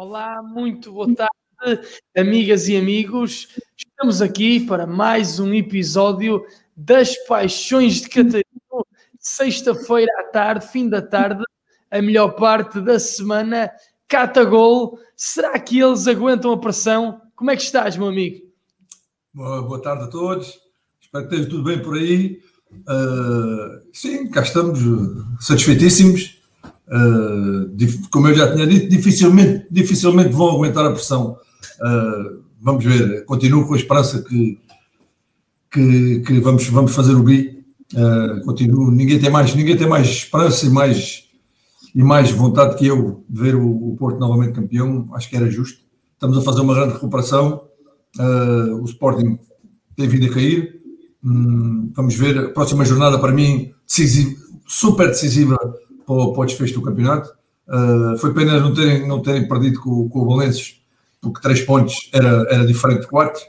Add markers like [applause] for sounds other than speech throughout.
Olá, muito boa tarde, amigas e amigos. Estamos aqui para mais um episódio das Paixões de Catarino. Sexta-feira à tarde, fim da tarde, a melhor parte da semana. Catagol, será que eles aguentam a pressão? Como é que estás, meu amigo? Boa, boa tarde a todos. Espero que esteja tudo bem por aí. Uh, sim, cá estamos satisfeitíssimos Uh, como eu já tinha dito, dificilmente, dificilmente vão aguentar a pressão. Uh, vamos ver, continuo com a esperança que, que, que vamos, vamos fazer o bi. Uh, continuo, ninguém tem mais, ninguém tem mais esperança e mais, e mais vontade que eu de ver o, o Porto novamente campeão. Acho que era justo. Estamos a fazer uma grande recuperação. o Sporting tem vindo a cair. Um, vamos ver, a próxima jornada para mim decisiva, super decisiva para o, para o desfecho do campeonato. Uh, foi pena não terem, não terem perdido com, com o Valências, porque três pontos era, era diferente de quatro.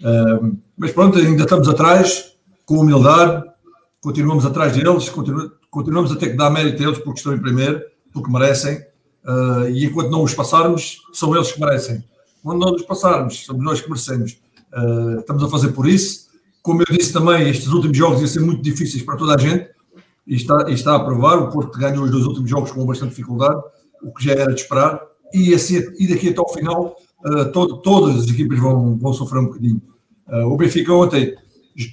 Uh, mas pronto, ainda estamos atrás, com humildade, continuamos atrás deles, continu, continuamos a ter que dar mérito a eles porque estão em primeiro, porque merecem, uh, e enquanto não os passarmos, são eles que merecem. Quando não os passarmos, somos nós que merecemos. estamos a fazer por isso. Como eu disse também, estes últimos jogos iam ser muito difíceis para toda a gente, e está, e está a provar. O Porto ganhou os dois últimos jogos com bastante dificuldade, o que já era de esperar. E, assim, e daqui até ao final, uh, todo, todas as equipas vão, vão sofrer um bocadinho. Uh, o Benfica ontem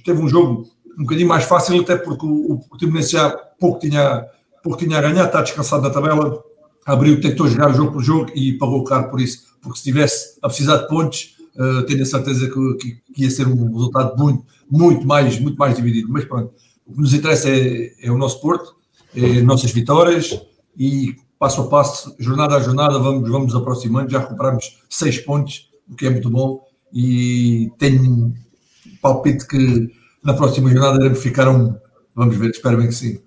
teve um jogo um bocadinho mais fácil, até porque o, o Timonense já pouco tinha, pouco tinha a ganhar, está descansado na tabela, abriu, tentou jogar jogo por jogo e pagou caro por isso. Porque se tivesse a precisar de pontos, uh, tenho a certeza que, que, que, ia ser um resultado muito, muito mais, muito mais dividido. Mas pronto, o que nos interessa é, é o nosso Porto, é nossas vitórias e passo a passo, jornada a jornada, vamos, vamos aproximando. Já recuperamos seis pontos, o que é muito bom. E tenho palpite que na próxima jornada iremos ficar um. Vamos ver, espero bem que sim.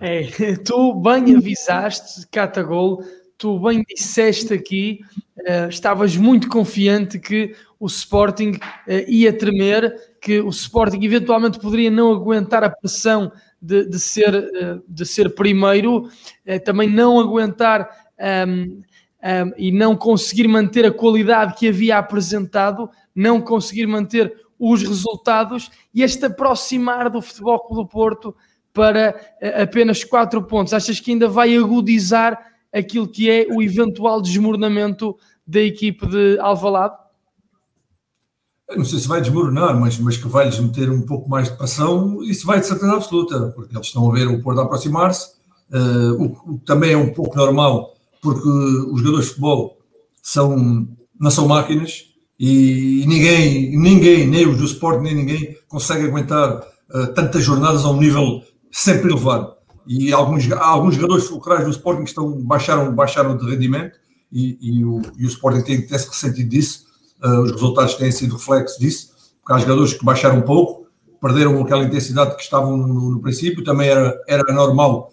É, [laughs] tu bem avisaste, Catagol, tu bem disseste aqui, uh, estavas muito confiante que o Sporting uh, ia tremer que o Sporting eventualmente poderia não aguentar a pressão de, de ser, eh, de ser primeiro, eh, também não aguentar um, um, e não conseguir manter a qualidade que havia apresentado, não conseguir manter os resultados e este aproximar do Futebol Clube do Porto para eh, apenas quatro pontos. Achas que ainda vai agudizar aquilo que é o eventual desmoronamento da equipe de Alvalade? Não sei se vai desmoronar, mas, mas que vai-lhes meter um pouco mais de pressão, isso vai de certeza absoluta, porque eles estão a ver o Porto aproximar-se, uh, o, que também é um pouco normal, porque os jogadores de futebol são, não são máquinas e ninguém, ninguém, nem os do Sport, nem ninguém, consegue aguentar uh, tantas jornadas a um nível sempre elevado. E alguns, alguns jogadores fulcrais do Sporting estão, baixaram, baixaram de rendimento e, e, o, e o Sporting tem, tem-se ressentido disso uh, os resultados têm sido reflexo disso, porque há jogadores que baixaram um pouco, perderam aquela intensidade que estavam no, no princípio, também era, era normal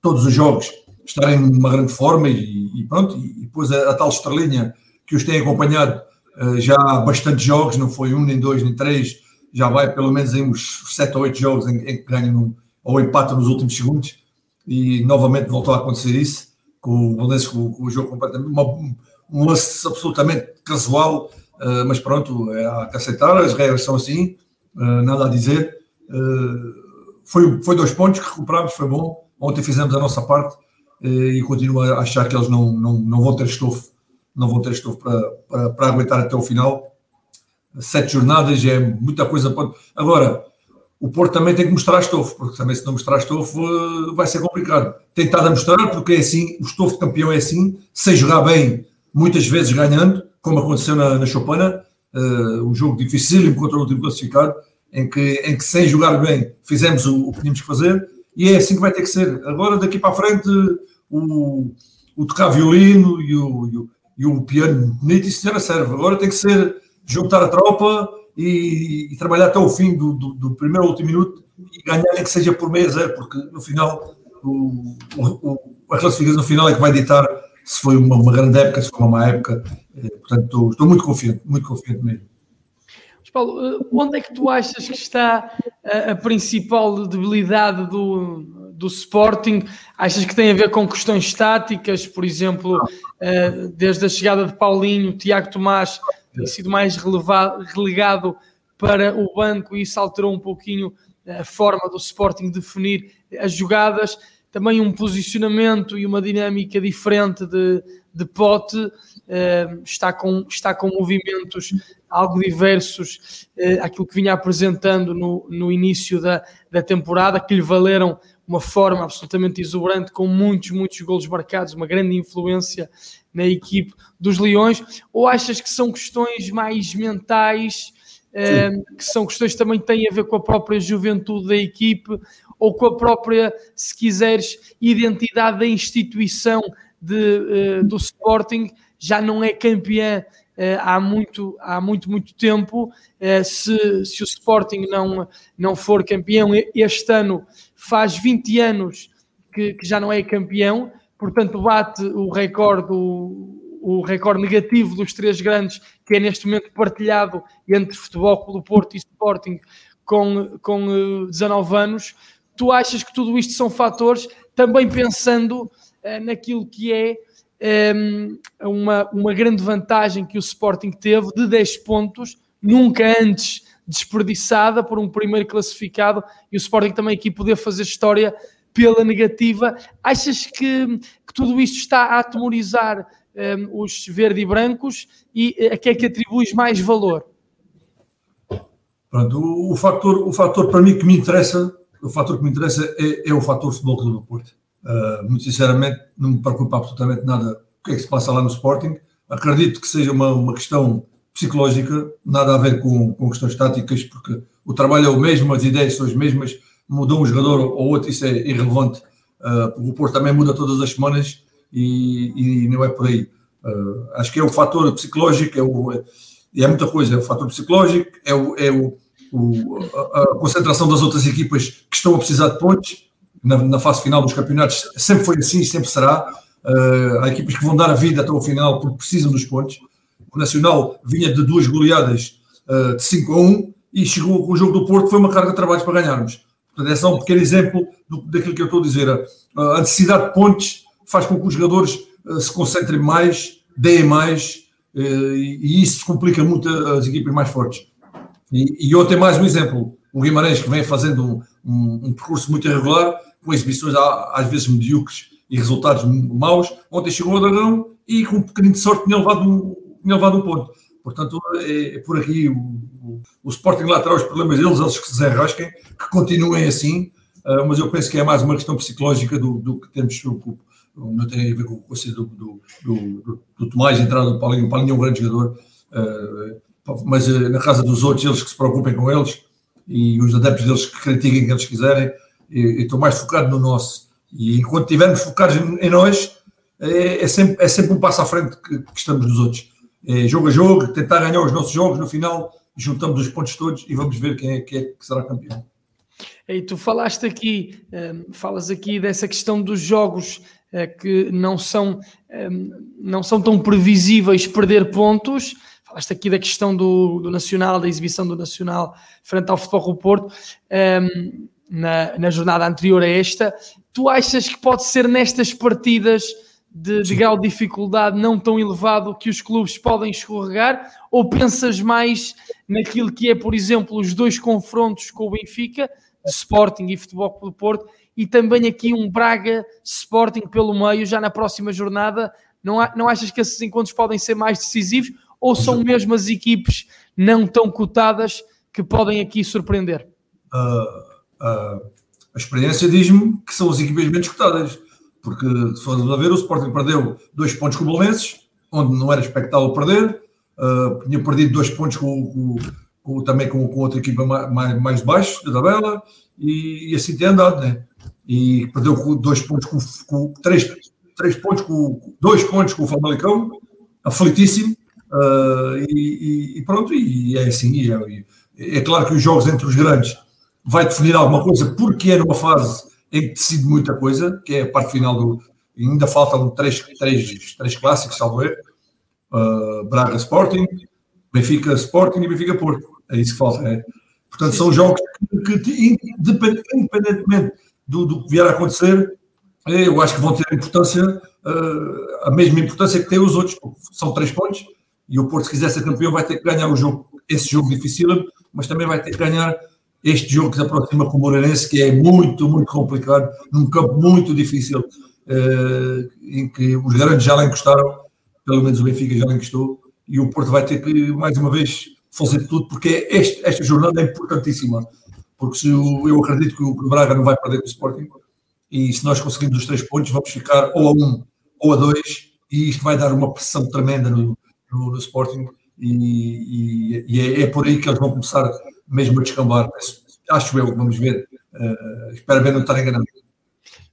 todos os jogos estarem numa grande forma e, e pronto, e, depois a, a, tal estrelinha que os tem acompanhado uh, já há bastantes jogos, não foi um, nem dois, nem três, já vai pelo menos em uns sete ou oito jogos em, em que ganham ou empatam nos últimos segundos e novamente voltou a acontecer isso com o com, com, o jogo completamente uma, um lance absolutamente casual Uh, mas pronto, é, que aceitar, as regras são assim, uh, nada a dizer. Uh, foi, foi dois pontos que recuperámos, foi bom. Ontem fizemos a nossa parte e continuo a achar que eles não, não, não vão ter estofo, não vão ter estofo para, para, para aguentar até o final. Sete jornadas é muita coisa. Agora, o Porto também tem que mostrar estofo, porque também se não mostrar estofo vai ser complicado. Estado a mostrar, porque é assim, o estofo de campeão é assim, sem jogar bem, muitas vezes ganhando, como aconteceu na, na Chopana, uh, um jogo dificílimo contra o último classificado, em que, em que sem jogar bem fizemos o, o que tínhamos que fazer, e é assim que vai ter que ser. Agora, daqui para a frente, o, o tocar violino e o, e o, e o piano bonito, isso já serve. Agora tem que ser juntar a tropa e, e trabalhar até o fim do, do, do, primeiro ao último minuto e ganhar nem que seja por meio a zero, porque no final o, o, a classificação final é que vai ditar se foi uma, uma grande época, se foi uma má época. Eh, portanto, estou, estou, muito confiante, muito confiante mesmo. Mas Paulo, eh, onde é que tu achas que está a, a principal debilidade do, do Sporting, achas que tem a ver com questões táticas, por exemplo, uh, desde a chegada de Paulinho, Tiago Tomás tem sido mais relevado, relegado para o banco e isso alterou um pouquinho a forma do Sporting definir as jogadas, também um posicionamento e uma dinâmica diferente de, de pote, uh, está, com, está com movimentos algo diversos uh, àquilo que vinha apresentando no, no início da, da temporada, que lhe valeram uma forma absolutamente exuberante, com muitos, muitos golos marcados, uma grande influência na equipe dos Leões, ou achas que são questões mais mentais, eh, que são questões que também têm a ver com a própria juventude da equipe, ou com a própria, se quiseres, identidade da instituição de, uh, do Sporting, já não é campeã uh, há, muito, há muito, muito tempo. Uh, se, se o Sporting não, não for campeão, este ano faz 20 anos que, que já não é campeão, portanto bate o recorde, o, o recorde negativo dos três grandes, que é neste momento partilhado entre Futebol Clube do Porto e Sporting com, com 19 anos. Tu achas que tudo isto são fatores, também pensando uh, naquilo que é um, ehm, uma, uma grande vantagem que o Sporting teve de 10 pontos, nunca antes desperdiçada por um primeiro classificado, e o Sporting também aqui poder fazer história pela negativa. Achas que, que tudo isto está a atemorizar um, ehm, os verde e brancos e a que é que atribuis mais valor? Pronto, o, o, fator, o fator para mim que me interessa, o fator que me interessa é, é o fator futebol do Porto. Uh, muito sinceramente, não me preocupa absolutamente nada o que é que se passa lá no Sporting. Acredito que seja uma, uma questão psicológica, nada a ver com, com questões táticas, porque o trabalho é o mesmo, as ideias são as mesmas, mudou um jogador ou outro, isso é irrelevante. Uh, o Porto também muda todas as semanas e, e não é por aí. Uh, acho que é o fator psicológico, é, o, é, é muita coisa, é o fator psicológico, é, o, é o, o a, a, concentração das outras equipas que estão a precisar de pontos na, na fase final dos campeonatos, sempre foi assim, sempre será. Uh, há equipas que vão dar a vida até o final porque precisam dos pontos. O Nacional vinha de duas goleadas uh, de 5 a 1 e chegou com o jogo do Porto, foi uma carga de trabalho para ganharmos. Portanto, é só um pequeno exemplo do, daquilo que eu estou a dizer. A necessidade de pontos faz com que os jogadores uh, se concentrem mais, deem mais, uh, e, isso complica muito as equipas mais fortes. E, e ontem mais um exemplo, o Guimarães que vem fazendo um, um, um percurso muito irregular, com exibições às vezes medíocres e resultados maus. Ontem chegou ao Dragão e com um bocadinho de sorte tinha levado um, tinha levado um ponto. Portanto, é, é por aqui o, o, o, Sporting lá terá os problemas deles, eles que se desenrasquem, que continuem assim, uh, mas eu penso que é mais uma questão psicológica do, do que temos não tem a ver com o conselho do, do, do, do Tomás, entrada do Paulinho. O Paulinho é um grande jogador, uh, mas uh, na casa dos outros, eles que se preocupem com eles e os adeptos deles que critiquem que eles quiserem. E, estou mais focado no nosso. E enquanto estivermos focados em nós, é, é, sempre, é sempre um passo à frente que, que estamos nos outros. É jogo a jogo, tentar ganhar os nossos jogos, no final juntamos os pontos todos e vamos ver quem é, quem é que será campeão. E tu falaste aqui, um, eh, falas aqui dessa questão dos jogos eh, que não são, eh, não são tão previsíveis perder pontos. Falaste aqui da questão do, do Nacional, da exibição do Nacional frente ao Futebol do Porto eh, na, na jornada anterior a esta. Tu achas que pode ser nestas partidas de, de, grau de dificuldade não tão elevado que os clubes podem escorregar? Ou pensas mais naquilo que é, por exemplo, os dois confrontos com o Benfica, de Sporting e Futebol do Porto, e também aqui um Braga Sporting pelo meio, já na próxima jornada. Não, há, não achas que esses encontros podem ser mais decisivos ou são mesmo as equipes não tão cotadas que podem aqui surpreender? Uh, uh, a experiência diz-me que são as equipes menos cotadas, porque se formos a ver, o Sporting perdeu dois pontos com o Belenenses, onde não era expectável perder, uh, tinha perdido dois pontos com, com, com também com, com, outra equipa mais, mais baixo da tabela, e, e assim tem andado, né? e perdeu dois pontos com, com três, três pontos com dois pontos com o Famalicão, aflitíssimo. Uh, e, e, pronto, e é assim. E é, é, claro que os jogos entre os grandes vai definir alguma coisa, porque é numa fase em que decide muita coisa, que é a parte final do. Ainda faltam três, três, três clássicos, salvo erro. Uh, Braga Sporting, Benfica Sporting e Benfica Porto. É isso que falta. É. Portanto, são jogos que, que independentemente do, do que vier a acontecer, eu acho que vão ter importância, uh, a mesma importância que têm os outros, são três pontos, e o Porto, se quiser ser campeão, vai ter que ganhar o jogo, esse jogo difícil, mas também vai ter que ganhar este jogo que se aproxima com o Moreirense, que é muito, muito complicado, num campo muito difícil, uh, em que os grandes já lá encostaram, pelo menos o Benfica já lá encostou, e o Porto vai ter que, mais uma vez, fazer tudo, porque este, esta jornada é importantíssima, porque se eu, eu acredito que o Braga não vai perder com o Sporting, e se nós conseguirmos os três pontos, vamos ficar ou a um ou a dois, e isto vai dar uma pressão tremenda no, no, no Sporting, e, e, e é, é, por aí que eles vão começar mesmo a descambar. Acho eu, vamos ver. Uh, espero bem não estar enganado.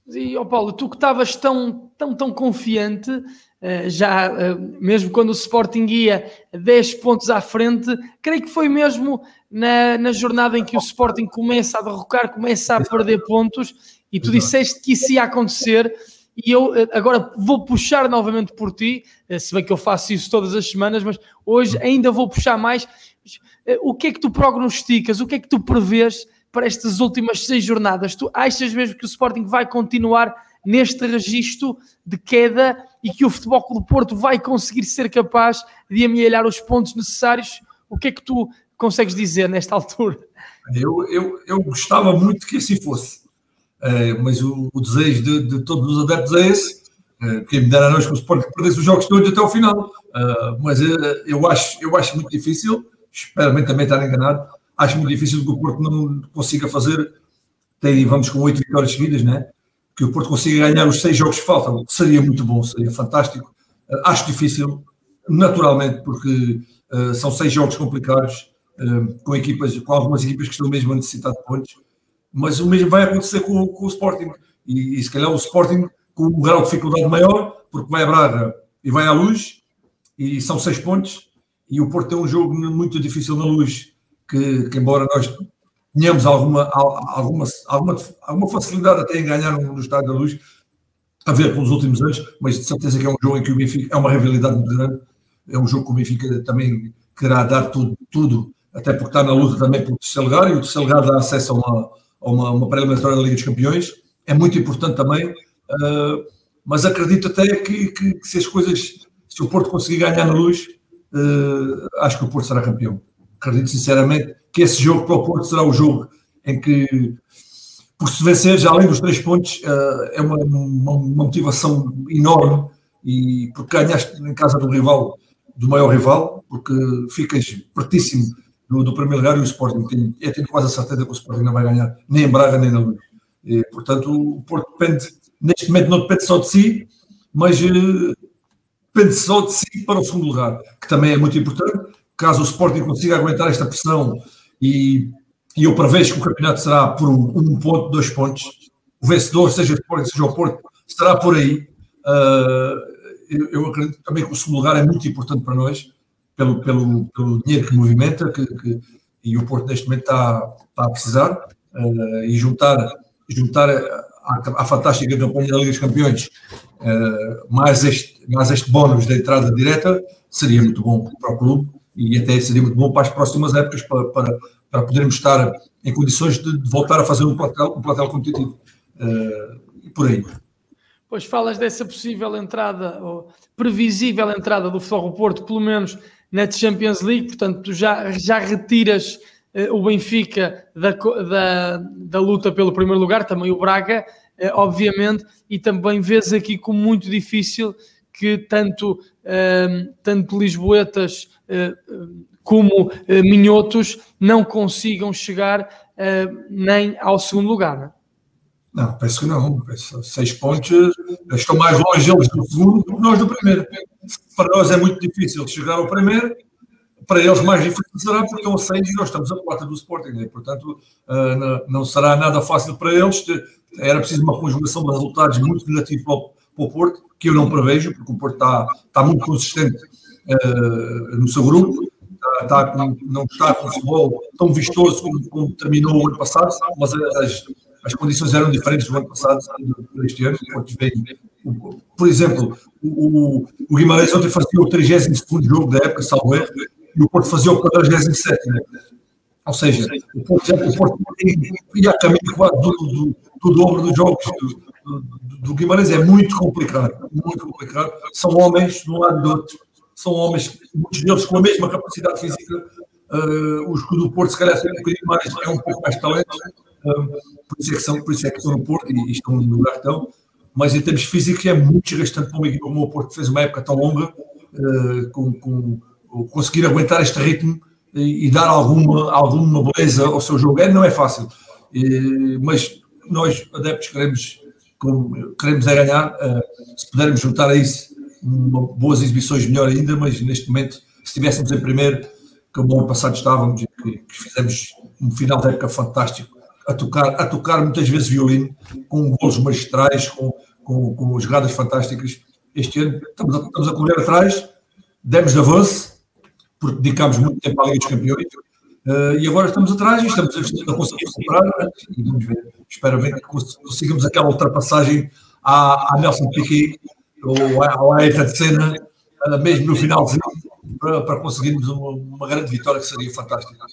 E, oh Paulo, tu que estavas tão, tão, tão confiante, uh, já uh, mesmo quando o Sporting ia 10 pontos à frente, creio que foi mesmo na, na jornada em que o Sporting começa a derrocar, começa a perder pontos, e tu disseste que isso ia acontecer, e eu agora vou puxar novamente por ti, se bem que eu faço isso todas as semanas, mas hoje ainda vou puxar mais. O que é que tu prognosticas? O que é que tu prevês para estas últimas seis jornadas? Tu achas mesmo que o Sporting vai continuar neste registro de queda e que o Futebol Clube do Porto vai conseguir ser capaz de amealhar os pontos necessários? O que é que tu consegues dizer nesta [laughs] altura? Eu, eu, eu gostava muito que assim fosse, mas o, o desejo de, de, todos os adeptos é esse. Uh, quem me dera a nós que o Sporting perdesse os jogos todos até ao final, uh, mas eu, acho, eu acho muito difícil, espero também estar enganado, acho muito difícil que o Porto não consiga fazer. Tem, vamos com oito vitórias seguidas, né? Que o Porto consiga ganhar os seis jogos que faltam. Seria muito bom, seria fantástico. Acho difícil, naturalmente, porque são seis jogos complicados, com equipas, com algumas equipas que estão mesmo a necessitar de pontos. Mas o mesmo vai acontecer com, com o Sporting. E, e, se calhar o Sporting com um grau de dificuldade maior, porque vai a Braga e vai à luz, e são seis pontos. E o Porto tem um jogo muito difícil na luz que, que embora nós tenhamos alguma, alguma, alguma, alguma facilidade até em ganhar no, Estádio da Luz, a ver pelos últimos anos, mas de certeza que é um jogo em que o Benfica é uma rivalidade muito grande, é um jogo que o Benfica também querá dar tudo, tudo até porque está na luta também pelo terceiro lugar, e o terceiro lugar dá acesso a uma, uma, uma pré-eliminatória da Liga dos Campeões, é muito importante também, uh, mas acredito até que, que, que, se as coisas, se o Porto conseguir ganhar na luz, uh, acho que o Porto será campeão. Acredito sinceramente que esse jogo para o Porto será o jogo em que, por se vencer, já além dos três pontos, uh, é uma, uma, uma, motivação enorme e porque ganhaste em casa do rival, do maior rival, porque ficas pertíssimo do, do primeiro lugar e o Sporting. Tenho, eu tenho quase a certeza que o Sporting não vai ganhar nem em Braga nem na Luz. E, portanto, o Porto depende, neste momento não depende só de si, mas uh, depende só de si para o segundo lugar, que também é muito importante caso o Sporting consiga aguentar esta pressão e, e eu prevejo que o campeonato será por um, um ponto, dois pontos, o vencedor, seja o Sporting, seja o Porto, será por aí. Uh, eu, eu, acredito também que o segundo lugar é muito importante para nós, pelo, pelo, pelo dinheiro que movimenta, que, que, e o Porto neste momento está, está a precisar, uh, e juntar, juntar à, fantástica campanha da Liga dos Campeões, uh, mais, este, mais este bónus da entrada direta, seria muito bom para o clube e até seria muito bom para as próximas épocas, para, para, para podermos estar em condições de, de voltar a fazer um platel, um platel competitivo. Uh, e por aí. Pois falas dessa possível entrada, ou previsível entrada do Futebol Porto, pelo menos na Champions League, portanto, tu já, já retiras uh, o Benfica da, da, da luta pelo primeiro lugar, também o Braga, uh, obviamente, e também vês aqui como muito difícil que tanto, uh, tanto Lisboetas uh, como Minhotos não consigam chegar nem ao segundo lugar. Não, penso que não. Penso, seis pontos estão mais longe eles do segundo do que nós do primeiro. Para nós é muito difícil chegar ao primeiro, para eles mais difícil será porque estão a seis e nós estamos a quatro do Sporting. Né? Portanto, não será nada fácil para eles. Era preciso uma conjugação de resultados muito negativos para o, Porto, que eu não prevejo, porque o Porto está, está muito consistente uh, no seu grupo, está, não está com futebol tão vistoso como, como, terminou o ano passado, mas as, as condições eram diferentes do ano passado este ano. por exemplo, o, o Guimarães ontem fazia o 32 jogo da época, salvo erro, e o Porto fazia o 47. Né? Ou seja, o Porto, o Porto ia a caminho do, do, do dobro dos jogos do, do, Guimarães. É muito complicado, muito complicado. São homens de um lado e do outro. São homens, muitos deles com a mesma capacidade física. Uh, os que do Porto, se calhar, têm um bocadinho mais, é um pouco mais talento. Por, isso é que são, por isso é que estão no Porto e, estão no lugar estão. Mas em termos físicos é muito desgastante para uma equipa como o Porto, que fez uma época tão longa, uh, com, com conseguir aguentar este ritmo e, e, dar alguma, alguma beleza ao seu jogo. É, não é fácil, e, mas nós, adeptos, queremos, queremos é ganhar. Uh, se pudermos juntar a isso uma, boas exibições, melhor ainda, mas neste momento, se estivéssemos em primeiro, como o ano passado estávamos, que, que fizemos um final de época fantástico, a tocar, a tocar muitas vezes violino, com golos magistrais, com, com, com jogadas fantásticas. Este ano estamos a, estamos a correr atrás, demos de avanço, porque dedicámos muito tempo à Liga dos Campeões. Uh, e agora estamos atrás e estamos a conseguir recuperar. E vamos ver. Espero que consigamos aquela ultrapassagem à, à Nelson Piquet ou à, à Ayrton Senna, uh, mesmo no finalzinho, para, para conseguirmos uma, uma, grande vitória que seria fantástica.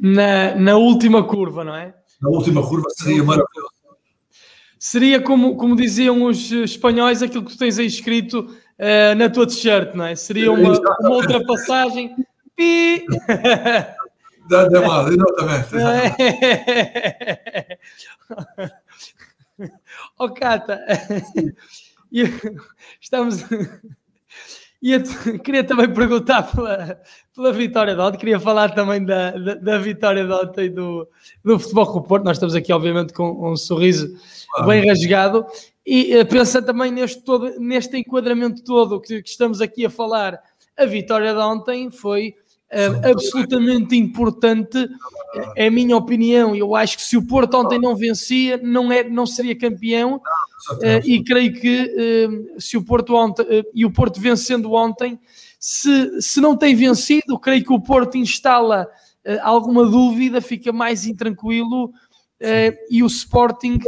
Na, na última curva, não é? Na última curva seria maravilhoso. Seria como, como diziam os espanhóis, aquilo que tu tens aí escrito uh, na tua t-shirt, não é? Seria uma, uma ultrapassagem. Pi! Dá mal, exatamente. [laughs] oh, Cata, [laughs] estamos. E eu [laughs] queria também perguntar pela, pela vitória de ontem, queria falar também da, da, da vitória de ontem do, do Futebol com o Porto. Nós estamos aqui, obviamente, com um sorriso bem rasgado. E uh, pensa também neste, todo, neste enquadramento todo que, que, estamos aqui a falar, a vitória de ontem foi absolutamente importante, é a minha opinião. Eu acho que se o Porto ontem não vencia, não, é, não seria campeão. Uh, e creio que se o Porto ontem, e o Porto vencendo ontem, se, se não tem vencido, creio que o Porto instala alguma dúvida, fica mais intranquilo e o Sporting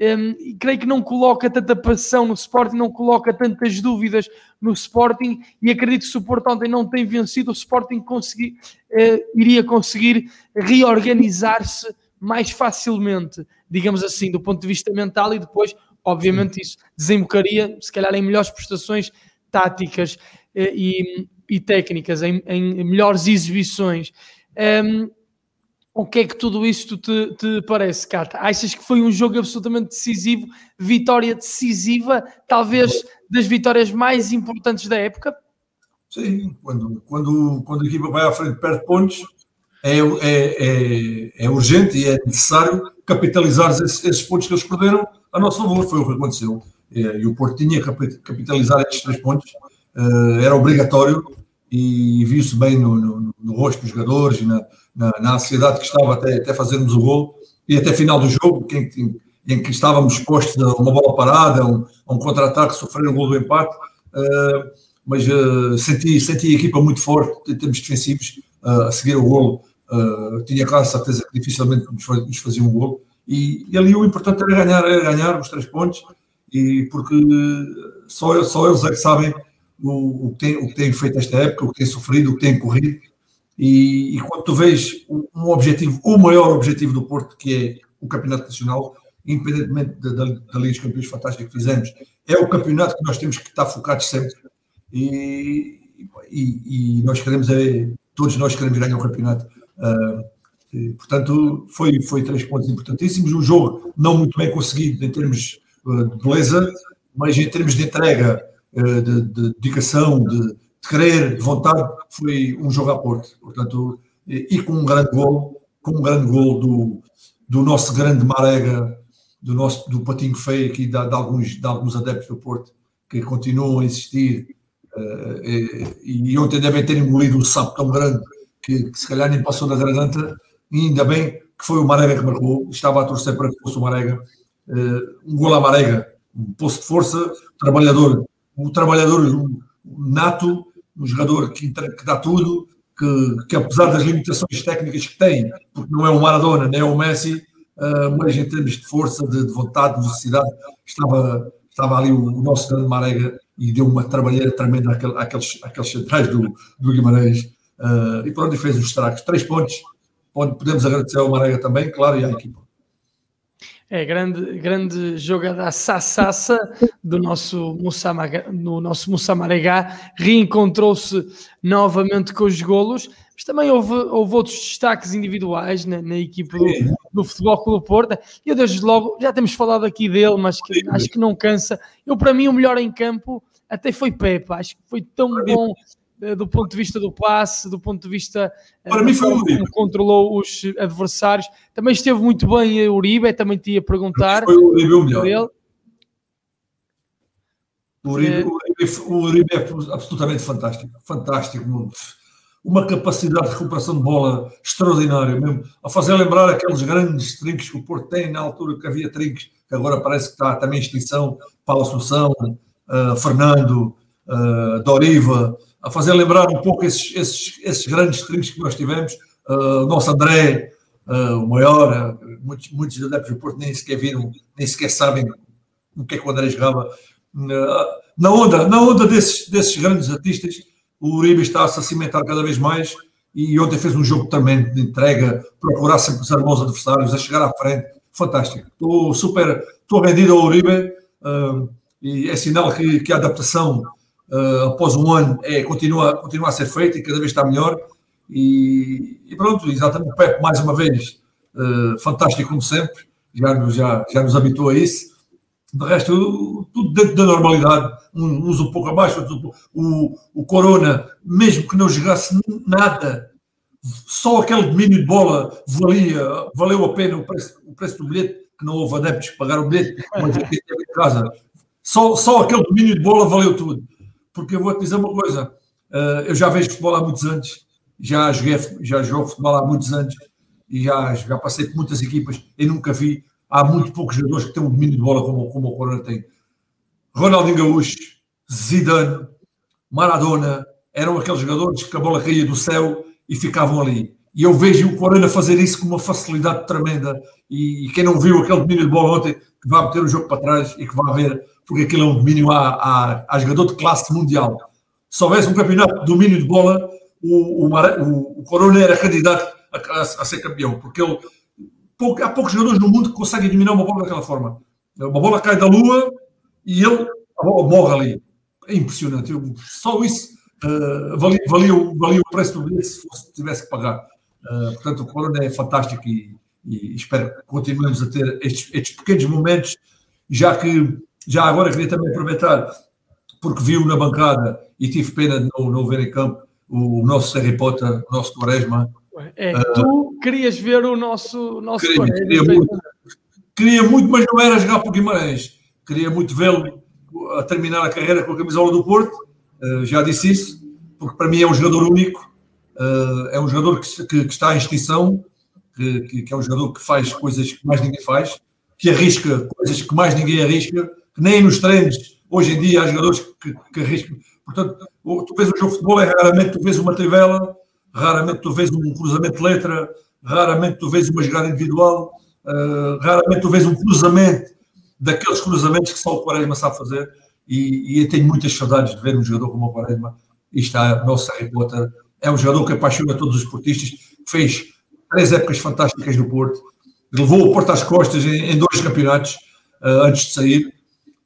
um, creio que não coloca tanta pressão no Sporting, não coloca tantas dúvidas no Sporting e acredito que se o Porto ontem não tem vencido, o Sporting consegui, uh, iria conseguir reorganizar-se mais facilmente, digamos assim, do ponto de vista mental e depois, obviamente, isso desembocaria, se calhar, em melhores prestações táticas uh, e, e, técnicas, em, em melhores exibições. Um, o que é que tudo isto te, te parece, Cata? Achas que foi um jogo absolutamente decisivo, vitória decisiva, talvez das vitórias mais importantes da época? Sim, quando, quando, quando a equipa vai à frente perde pontos, é, é, é, é urgente e é necessário capitalizar esses, esses, pontos que eles perderam a nosso favor. Foi o que aconteceu. E o Porto tinha que capitalizar estes três pontos, eh, era obrigatório e viu-se bem no, no, no, rosto dos jogadores e na, na, na ansiedade que estava até, até fazermos o gol e até final do jogo, em, em, que estávamos expostos a uma bola parada, a um, um contra-ataque, sofrer um gol do empate. Uh, mas uh, senti, senti a equipa muito forte em termos defensivos uh, a seguir o golo. tinha quase certeza que dificilmente nos, nos fazia um golo. E, e, ali o importante era ganhar, era ganhar os três pontos, e porque só, só eles é que sabem o, o, que tem, o que têm feito esta época, o que têm sofrido, o que têm corrido. E, e, quando tu vês um objetivo, o maior objetivo do Porto, que é o Campeonato Nacional, independentemente da, da, da Liga dos Campeões fantástica que fizemos, é o campeonato que nós temos que estar focados sempre. E, e, e nós queremos, é, todos nós queremos ganhar o campeonato. Uh, portanto, foi, foi três pontos importantíssimos. Um jogo não muito bem conseguido em termos uh, de beleza, mas em termos de entrega, uh, de, de dedicação, de de querer, de vontade, foi um jogo a Porto. Portanto, e, com um grande gol, com um grande gol do, do nosso grande Marega, do nosso do patinho feio aqui, de, de alguns, de alguns adeptos do Porto, que continuam a insistir. Uh, e, e, ontem devem ter engolido um sapo tão grande que, que, se calhar nem passou da garganta. E ainda bem que foi o Marega que marcou. Estava a torcer para que fosse o Marega. Uh, um gol à Marega, um poço de força, trabalhador, um trabalhador nato um jogador que, que dá tudo, que, que, apesar das limitações técnicas que tem, porque não é um Maradona, nem é um Messi, uh, mas em termos de força, de, de vontade, de velocidade, estava, estava ali o, o, nosso grande Marega e deu uma trabalheira tremenda àquele, àqueles, àqueles centrais do, do Guimarães. Uh, e pronto, e fez os estragos. Três pontos podemos agradecer ao Marega também, claro, e à equipa. É, grande, grande jogada Sassassa do nosso Mussamaga, no nosso Mussamarega, reencontrou-se novamente com os golos, mas também houve, houve outros destaques individuais na, na equipe do, do Futebol Clube Porto. Eu desde logo, já temos falado aqui dele, mas que, acho que não cansa. Eu, para mim, o melhor em campo até foi Pepe, acho que foi tão bom do ponto de vista do passe, do ponto de vista eh, Para mim foi o como controlou os adversários. Também esteve muito bem o Uribe, também te ia perguntar. Foi o Uribe o melhor. O Uribe, é... o, Uribe, o Uribe é absolutamente fantástico, fantástico. Uma capacidade de recuperação de bola extraordinária mesmo, a fazer lembrar aqueles grandes trinques que o Porto tem na altura que havia trinques, que agora parece que está também em extinção, Paulo Assunção, uh, Fernando, uh, Doriva, a fazer lembrar um pouco esses, esses, esses grandes trinques que nós tivemos. Uh, o nosso André, uh, o maior, uh, muitos, adeptos do Porto nem sequer viram, nem sequer sabem o que é que o André jogava. na onda, na onda desses, desses grandes artistas, o Uribe está a se cimentar cada vez mais e ontem fez um jogo tremendo de entrega, procurar sempre usar bons adversários, a chegar à frente. Fantástico. Estou super, estou rendido ao Uribe e é sinal que, que a adaptação uh, após um ano, é, continua, continua a ser feito e cada vez está melhor. E, e pronto, exatamente, o Pepe, mais uma vez, uh, fantástico como sempre, já já, já nos habituou a isso. De resto, tudo dentro da normalidade, uns um pouco abaixo, outros um pouco. O, o Corona, mesmo que não jogasse nada, só aquele domínio de bola valia, valeu a pena o preço, o preço do bilhete, que não houve adeptos que pagaram o bilhete, mas em casa, só, só aquele domínio de bola valeu tudo porque eu vou-te dizer uma coisa, uh, eu já vejo futebol há muitos anos, já joguei, já jogo futebol há muitos anos e já, já passei por muitas equipas e nunca vi, há muito poucos jogadores que têm um domínio de bola como, como o Corona tem. Ronaldinho Gaúcho, Zidane, Maradona, eram aqueles jogadores que a bola caía do céu e ficavam ali. E eu vejo o Corona fazer isso com uma facilidade tremenda. E, e quem não viu aquele domínio de bola ontem, que vai meter o jogo para trás e que vai ver porque aquilo é um domínio a, a, a jogador de classe mundial. Se houvesse um campeonato de domínio de bola, o, o, o, o Corona era candidato a, a, a, ser campeão, porque ele, pouco, há poucos jogadores no mundo que conseguem dominar uma bola daquela forma. Uma bola cai da lua e ele morre ali. É impressionante. Eu, só isso uh, valia, valia, valia, o preço do bilhete se fosse, tivesse que pagar. Uh, portanto, o Corona é fantástico e, e espero que continuemos a ter estes, estes pequenos momentos, já que já agora queria também aproveitar, porque viu na bancada e tive pena de não, não ver em campo o nosso Harry Potter, o nosso Quaresma. É, uh, tu querias ver o nosso, nosso queria, Quaresma. Queria muito, queria muito, mas não era jogar por Guimarães. Queria muito vê-lo a terminar a carreira com a camisola do Porto. Uh, já disse isso, porque para mim é um jogador único. Uh, é um jogador que, que, que está em extinção, que, que, é um jogador que faz coisas que mais ninguém faz, que arrisca coisas que mais ninguém arrisca nem nos treinos, hoje em dia, há jogadores que, que arriscam. Portanto, tu vês um jogo de futebol, é raramente tu vês uma trivela, raramente tu vês um cruzamento de letra, raramente tu vês uma jogada individual, uh, raramente tu vês um cruzamento daqueles cruzamentos que só o Quaresma sabe fazer. E, e eu tenho muitas saudades de ver um jogador como o Quaresma. E está o nosso Harry Potter. É um jogador que apaixona todos os esportistas, fez três épocas fantásticas no Porto, levou o Porto às costas em, em dois campeonatos uh, antes de sair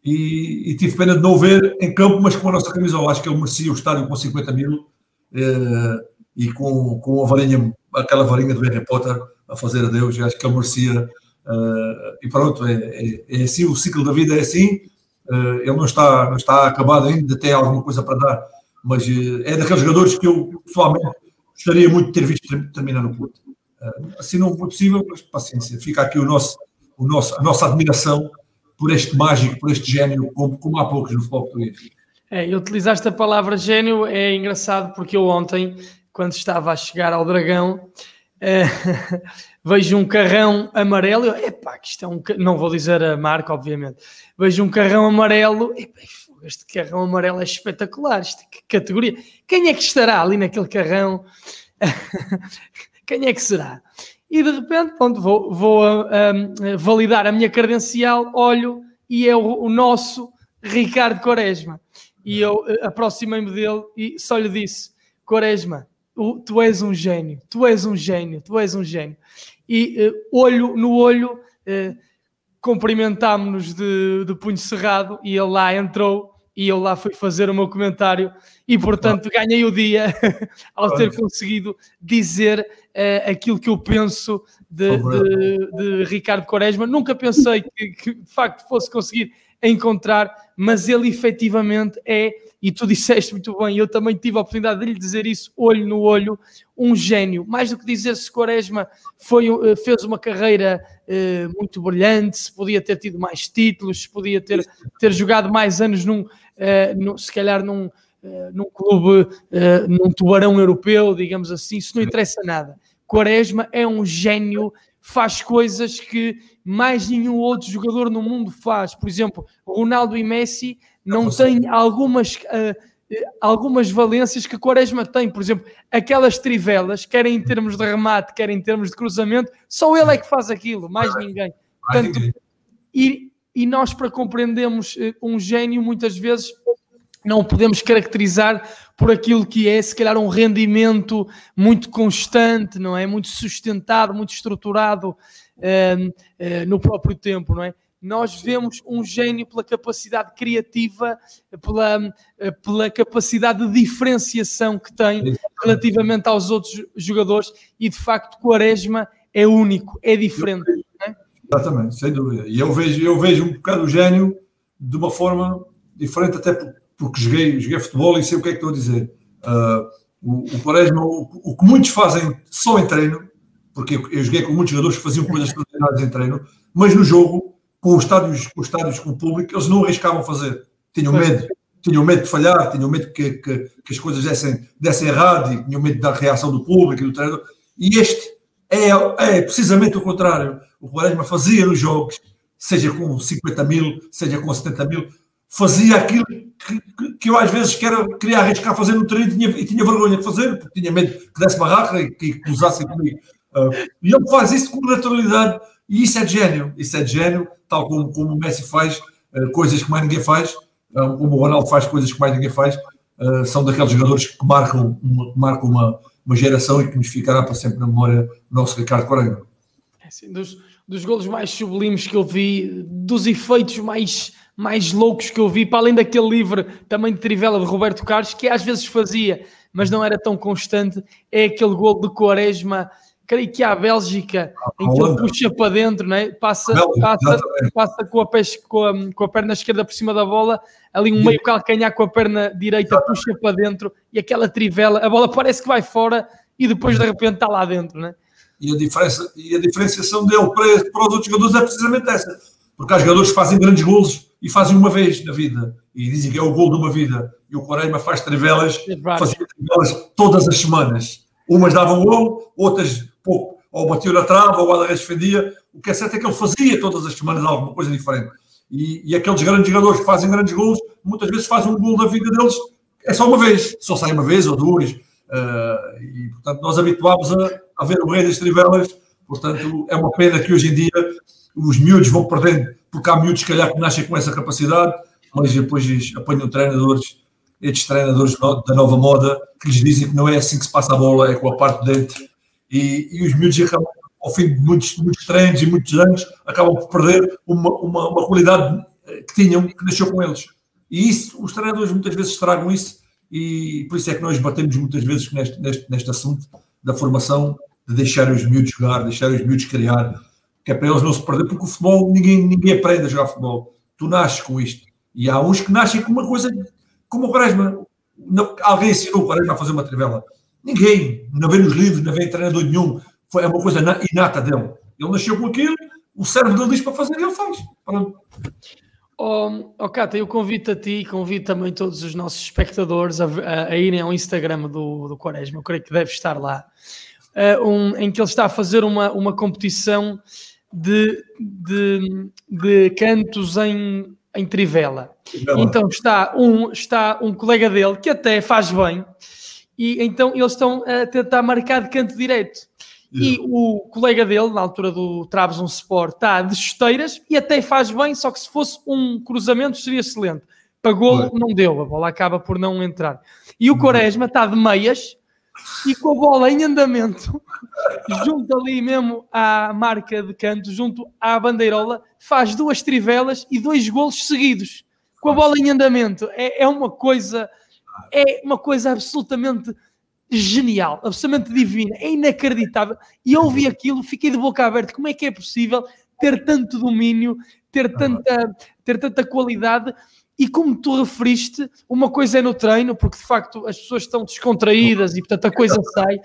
e, e, tive pena de não ver em campo, mas com a nossa camisola. Acho que ele merecia o estádio com 50 mil eh, e com, com a varinha, aquela varinha do Harry Potter a fazer adeus. Acho que ele merecia. Eh, e pronto, é, é, é, assim, o ciclo da vida é assim. Eh, ele não está, não está acabado ainda, tem alguma coisa para dar, mas é daqueles jogadores que eu pessoalmente gostaria muito de ter visto terminar no Porto. assim não foi possível, mas paciência. Fica aqui o nosso, o nosso, a nossa admiração por este mágico, por este gênio, como, como há poucos no futebol português. É, e utilizaste a palavra gênio, é engraçado porque eu ontem, quando estava a chegar ao Dragão, é, [laughs] vejo um carrão amarelo, eu, epá, que isto é um, não vou dizer a marca, obviamente, vejo um carrão amarelo, epá, este carrão amarelo é espetacular, isto, que categoria, quem é que estará ali naquele carrão? [laughs] quem é que será? E de repente, pronto, vou, vou um, validar a minha credencial, olho e é o, o nosso Ricardo Quaresma. E eu uh, aproximei-me dele e só lhe disse: Quaresma, tu és um gênio, tu és um gênio, tu és um gênio. E uh, olho no olho, uh, cumprimentámos-nos de, de punho cerrado e ele lá entrou e eu lá fui fazer o meu comentário e portanto ganhei o dia [laughs] ao ter conseguido dizer uh, aquilo que eu penso de, de, de, Ricardo Quaresma. Nunca pensei que, que de facto fosse conseguir encontrar, mas ele efetivamente é e tu disseste muito bem, eu também tive a oportunidade de lhe dizer isso olho no olho, um gênio. Mais do que dizer se Quaresma foi, eh, fez uma carreira uh, muito brilhante, se podia ter tido mais títulos, se podia ter, ter jogado mais anos num, num se calhar num, num clube, num tubarão europeu, digamos assim, isso não interessa nada. Quaresma é um gênio faz coisas que mais nenhum outro jogador no mundo faz. Por exemplo, Ronaldo e Messi não tem algumas, uh, algumas valências que Quaresma tem. Por exemplo, aquelas trivelas, quer em termos de remate, quer em termos de cruzamento, só ele é que faz aquilo, mais ninguém. Portanto, e, e nós, para compreendermos uh, um gênio, muitas vezes não o podemos caracterizar por aquilo que é, se calhar, um rendimento muito constante, não é? Muito sustentado, muito estruturado uh, uh, no próprio tempo, não é? nós vemos um gênio pela capacidade criativa, pela, pela capacidade de diferenciação que tem relativamente aos outros jogadores e de facto Quaresma é único, é diferente. É? Exatamente, sem dúvida. E eu vejo, eu vejo um bocado o gênio de uma forma diferente, até porque joguei, joguei futebol e sei o que é que estou a dizer. Uh, o, o Quaresma, o, o, que muitos fazem só em treino, porque eu, eu joguei com muitos jogadores que faziam coisas extraordinárias em treino, mas no jogo com os estádios, com os estádios com o público, eles não arriscavam fazer. Tinham medo. Tinham medo de falhar, tinham medo que, que, que as coisas dessem, dessem errado e tinham medo da reação do público e do treinador. E este é, é precisamente o contrário. O Quaresma fazia nos jogos, seja com 50 mil, seja com 70 mil, fazia aquilo que, que, que eu às vezes quero, queria arriscar fazer no treino e tinha, e tinha vergonha de fazer, porque tinha medo que desse barraca e que, que usassem comigo. Uh, e ele faz isso com naturalidade e isso é gênio, isso é gênio, tal como, como o Messi faz uh, coisas que mais ninguém faz, uh, como o Ronaldo faz coisas que mais ninguém faz, são daqueles jogadores que marcam, uma, marcam uma, uma geração e que nos ficará para sempre na memória o nosso Ricardo Correia. É assim, dos, dos golos mais sublimes que eu vi, dos efeitos mais, mais loucos que eu vi, para além daquele livro também de Trivela de Roberto Carlos, que às vezes fazia, mas não era tão constante, é aquele gol de Quaresma creio que a Bélgica, em que ele puxa para dentro, não é? passa, passa, passa com, a com, a, com a perna esquerda por cima da bola, ali um meio calcanhar com a perna direita, puxa para dentro e aquela trivela, a bola parece que vai fora e depois de repente está lá dentro. Não é? e, a diferença, e a diferenciação dele para, para os outros jogadores é precisamente essa, porque há jogadores que fazem grandes golos e fazem uma vez na vida e dizem que é o gol de uma vida. E o Quaresma faz trivelas, fazia trivelas todas as semanas. Umas davam gol, outras pouco, ou batia na trave, ou o guarda-redes defendia. O que é certo é que ele fazia todas as semanas alguma coisa diferente. E, e aqueles grandes jogadores que fazem grandes gols, muitas vezes fazem um gol da vida deles, é só uma vez, só sai uma vez ou duas. Uh, e, portanto, nós habituámos a, a ver o rei das trivelas. Portanto, é uma pena que hoje em dia os miúdos vão perdendo, porque há miúdos, se calhar, que nascem com essa capacidade, mas depois apanham treinadores, estes treinadores da nova moda, que lhes dizem que não é assim que se passa a bola, é com a parte de dentro e, e os miúdos acabam, ao fim de muitos, muitos treinos e muitos anos, acabam por perder uma, uma, uma qualidade eh, que tinham, que nasceu com eles. E isso, os treinadores muitas vezes estragam isso, e por isso é que nós batemos muitas vezes neste, neste, neste assunto da formação, de deixar os miúdos jogar, deixar os miúdos criar, que é para eles não se perder, porque o futebol, ninguém, ninguém aprende a jogar futebol. Tu nasces com isto. E há uns que nascem com uma coisa, como o Quaresma. Alguém ensinou o Quaresma a fazer uma trivela. Ninguém, não vê nos livros, não vê treinador nenhum. Foi, é uma coisa inata dele. Ele nasceu com aquilo, o cérebro dele diz para fazer e ele faz. Pronto. Oh, oh Cata, eu convido a ti e convido também todos os nossos espectadores a, a, a, irem ao Instagram do, do Quaresma, eu creio que deve estar lá, uh, um, em que ele está a fazer uma, uma competição de, de, de cantos em, em Trivela. Então está um, está um colega dele que até faz bem, e então eles estão a tentar marcar de canto direito. E o colega dele, na altura do Trabzon Sport, está de chuteiras e até faz bem, só que se fosse um cruzamento seria excelente. Pagou, não deu, a bola acaba por não entrar. E o uhum. Quaresma está de meias, e com a bola em andamento, junto ali mesmo à marca de canto, junto à bandeirola, faz duas trivelas e dois golos seguidos, com a bola em andamento. É, é uma coisa, é uma coisa absolutamente genial, absolutamente divina, é inacreditável. E eu ouvi aquilo, fiquei de boca aberta. Como é que é possível ter tanto domínio, ter tanta, ter tanta qualidade? E como tu referiste, uma coisa é no treino, porque de facto as pessoas estão descontraídas e portanto a coisa sai,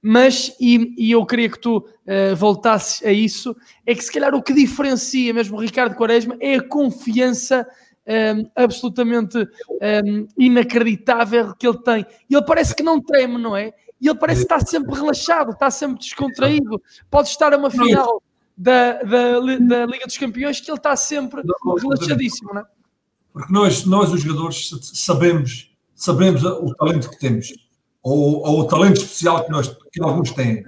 mas, e, e eu queria que tu uh, voltasses a isso, é que se calhar o que diferencia mesmo o Ricardo Quaresma é a confiança um, ehm, absolutamente um, ehm, inacreditável que ele tem. E ele parece que não treme, não é? E ele parece que está sempre relaxado, está sempre descontraído. Pode estar a uma final da, da, da Liga dos Campeões que ele está sempre relaxadíssimo, não é? Porque nós, nós os jogadores, sabemos, sabemos o talento que temos, ou, ou o talento especial que, nós, que alguns têm.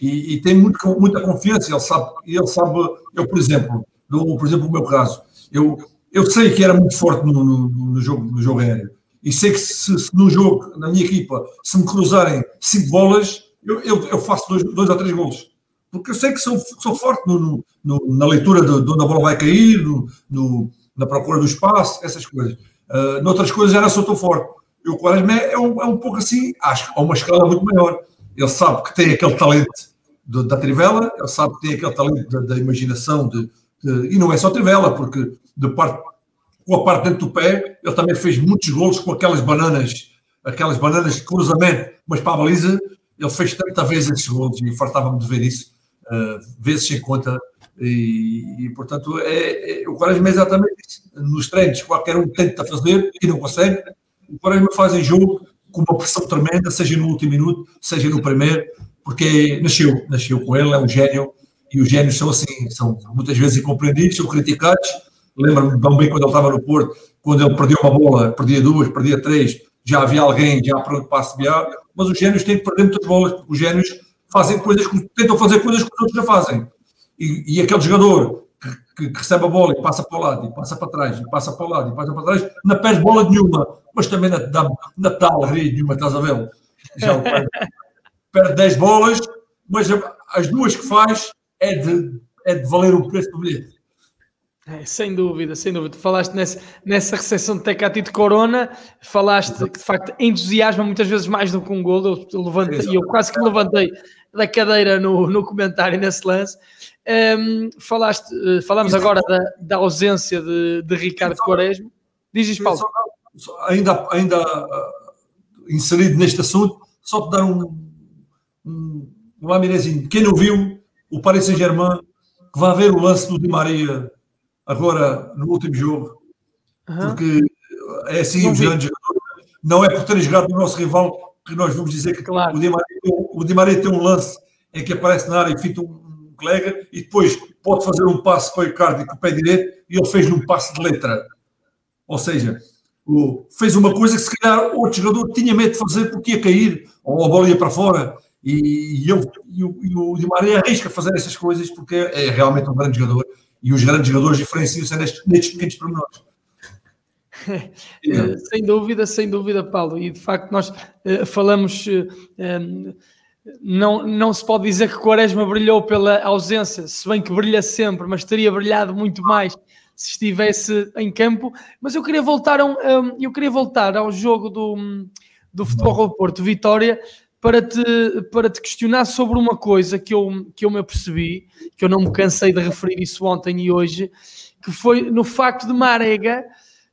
E, e tem muito, muita confiança, ele sabe, ele sabe, eu, por exemplo, no, por exemplo, no meu caso, eu, eu sei que era muito forte no, no, no jogo, no jogo aéreo. E sei que se, se, no jogo, na minha equipa, se me cruzarem cinco bolas, eu, eu, eu faço dois, dois ou três golos. Porque eu sei que sou, sou forte no, na leitura de, de onde a bola vai cair, no, na procura do espaço, essas coisas. Uh, noutras coisas não sou tão forte. E o Quaresma é, é, um, é um pouco assim, acho a uma escala muito maior. Ele sabe que tem aquele talento de, da trivela, ele sabe que tem aquele talento da, da imaginação, de, de, e não é só trivela, porque de parte, com a parte dentro do pé, ele também fez muitos golos com aquelas bananas, aquelas bananas de cruzamento, mas para a baliza, ele fez tanta vez esses golos e fartava-me de ver isso, uh, vezes sem conta, e, e portanto, é, é, o Quaresma é exatamente isso. Nos treinos, qualquer um tenta fazer e não consegue. O Quaresma faz em jogo com uma pressão tremenda, seja no último minuto, seja no primeiro, porque nasceu, nasceu com ele, é um gênio, e os gênios são assim, são muitas vezes incompreendidos, são criticados. Lembro-me tão bem quando ele estava no Porto, quando ele perdia uma bola, perdia duas, perdia três, já havia alguém já pronto para assobiar, mas os gênios têm que perder muitas bolas, porque os gênios fazem coisas, tentam fazer coisas que os outros já fazem e, e aquele jogador que, que, recebe a bola e passa para o lado, e passa para trás, e passa para o lado, e passa para trás, não perde bola nenhuma, mas também não dá, dá alegria nenhuma, estás a ver? Já perde, [laughs] perde 10 bolas, mas as duas que faz é de, é de valer o preço do bilhete. É, sem dúvida, sem dúvida. Falaste nessa, nessa recepção de Tecati de Corona, falaste Exato. que de facto entusiasma muitas vezes mais do que um gol. Eu, levantei, eu quase que levantei da cadeira no, no comentário nesse lance. Um, falaste, uh, falamos agora da, da ausência de, de Ricardo Quaresma. Diz Paulo. Ainda, ainda uh, inserido neste assunto, só te dar um, um, um laminezinho. Quem não viu, o Paris Saint-Germain, que vai ver o lance do Di Maria agora no último jogo, uhum. porque é assim, não, não é por ter jogado no nosso rival que nós vamos dizer que claro. o, Di Maria, o Di Maria tem um lance em que aparece na área e fita um colega e depois pode fazer um passo para o Icardi com o pé direito e ele fez num passo de letra. Ou seja, fez uma coisa que se calhar outro jogador tinha medo de fazer porque ia cair ou a bola ia para fora. E, e, ele, e, o, e o Di Maria arrisca fazer essas coisas porque é, realmente um grande jogador e os grandes jogadores diferenciam-se nestes, nestes pequenos pormenores. [laughs] Sem dúvida, sem dúvida, Paulo. E de facto, nós uh, falamos uh, não, não se pode dizer que Quaresma brilhou pela ausência, se bem que brilha sempre, mas teria brilhado muito mais se estivesse em campo. Mas eu queria voltar, a um, eu queria voltar ao jogo do, do Futebol do Porto Vitória para te, para te questionar sobre uma coisa que eu, que eu me apercebi, que eu não me cansei de referir isso ontem e hoje, que foi no facto de Marega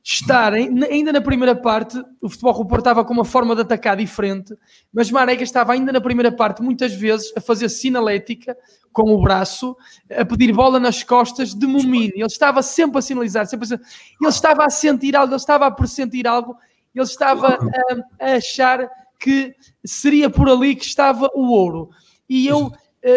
estarem, ainda na primeira parte, o futebol reportava com uma forma de atacar diferente, mas Marega estava ainda na primeira parte, muitas vezes, a fazer sinalética com o braço, a pedir bola nas costas de Momini. Ele estava sempre a sinalizar, sempre a... ele estava a sentir algo, ele estava a pressentir algo, ele estava a, a achar que seria por ali que estava o ouro. E eu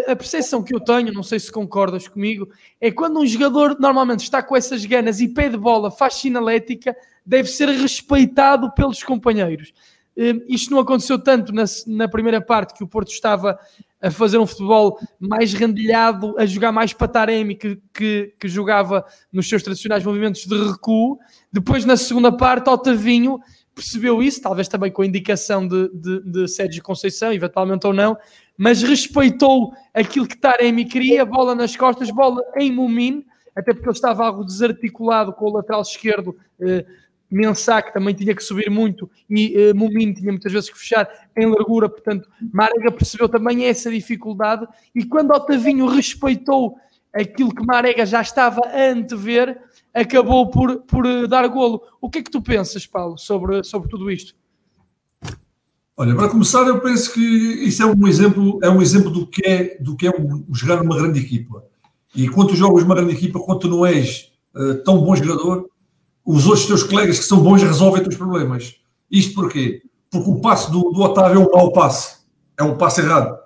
a percepção que eu tenho, não sei se concordas comigo, é quando um jogador normalmente está com essas ganas e pede bola, faz sinalética, deve ser respeitado pelos companheiros. Hum, isto não aconteceu tanto na, na primeira parte, que o Porto estava a fazer um futebol mais rendilhado, a jogar mais pataremi que, que, que jogava nos seus tradicionais movimentos de recuo. Depois, na segunda parte, Otavinho percebeu isso, talvez também com a indicação de, de, de Sérgio Conceição, eventualmente ou não, mas respeitou aquilo que Taremi queria, bola nas costas, bola em Mumin, até porque ele estava algo desarticulado com o lateral esquerdo, eh, Mensah, que também tinha que subir muito, e eh, Mumin tinha muitas vezes que fechar em largura, portanto, Marega percebeu também essa dificuldade, e quando Otavinho respeitou aquilo que Marega já estava a antever, acabou por, por eh, dar golo. O que é que tu pensas, Paulo, sobre, sobre tudo isto? Olha, para começar, eu penso que isso é um exemplo, é um exemplo do que é, do que é um, jogar numa grande equipa. E quando jogas numa grande equipa, quando não és uh, tão bom jogador, os outros teus colegas que são bons resolvem os teus problemas. Isto porquê? Porque o passe do, do Otávio é um mau passe. É um passe errado.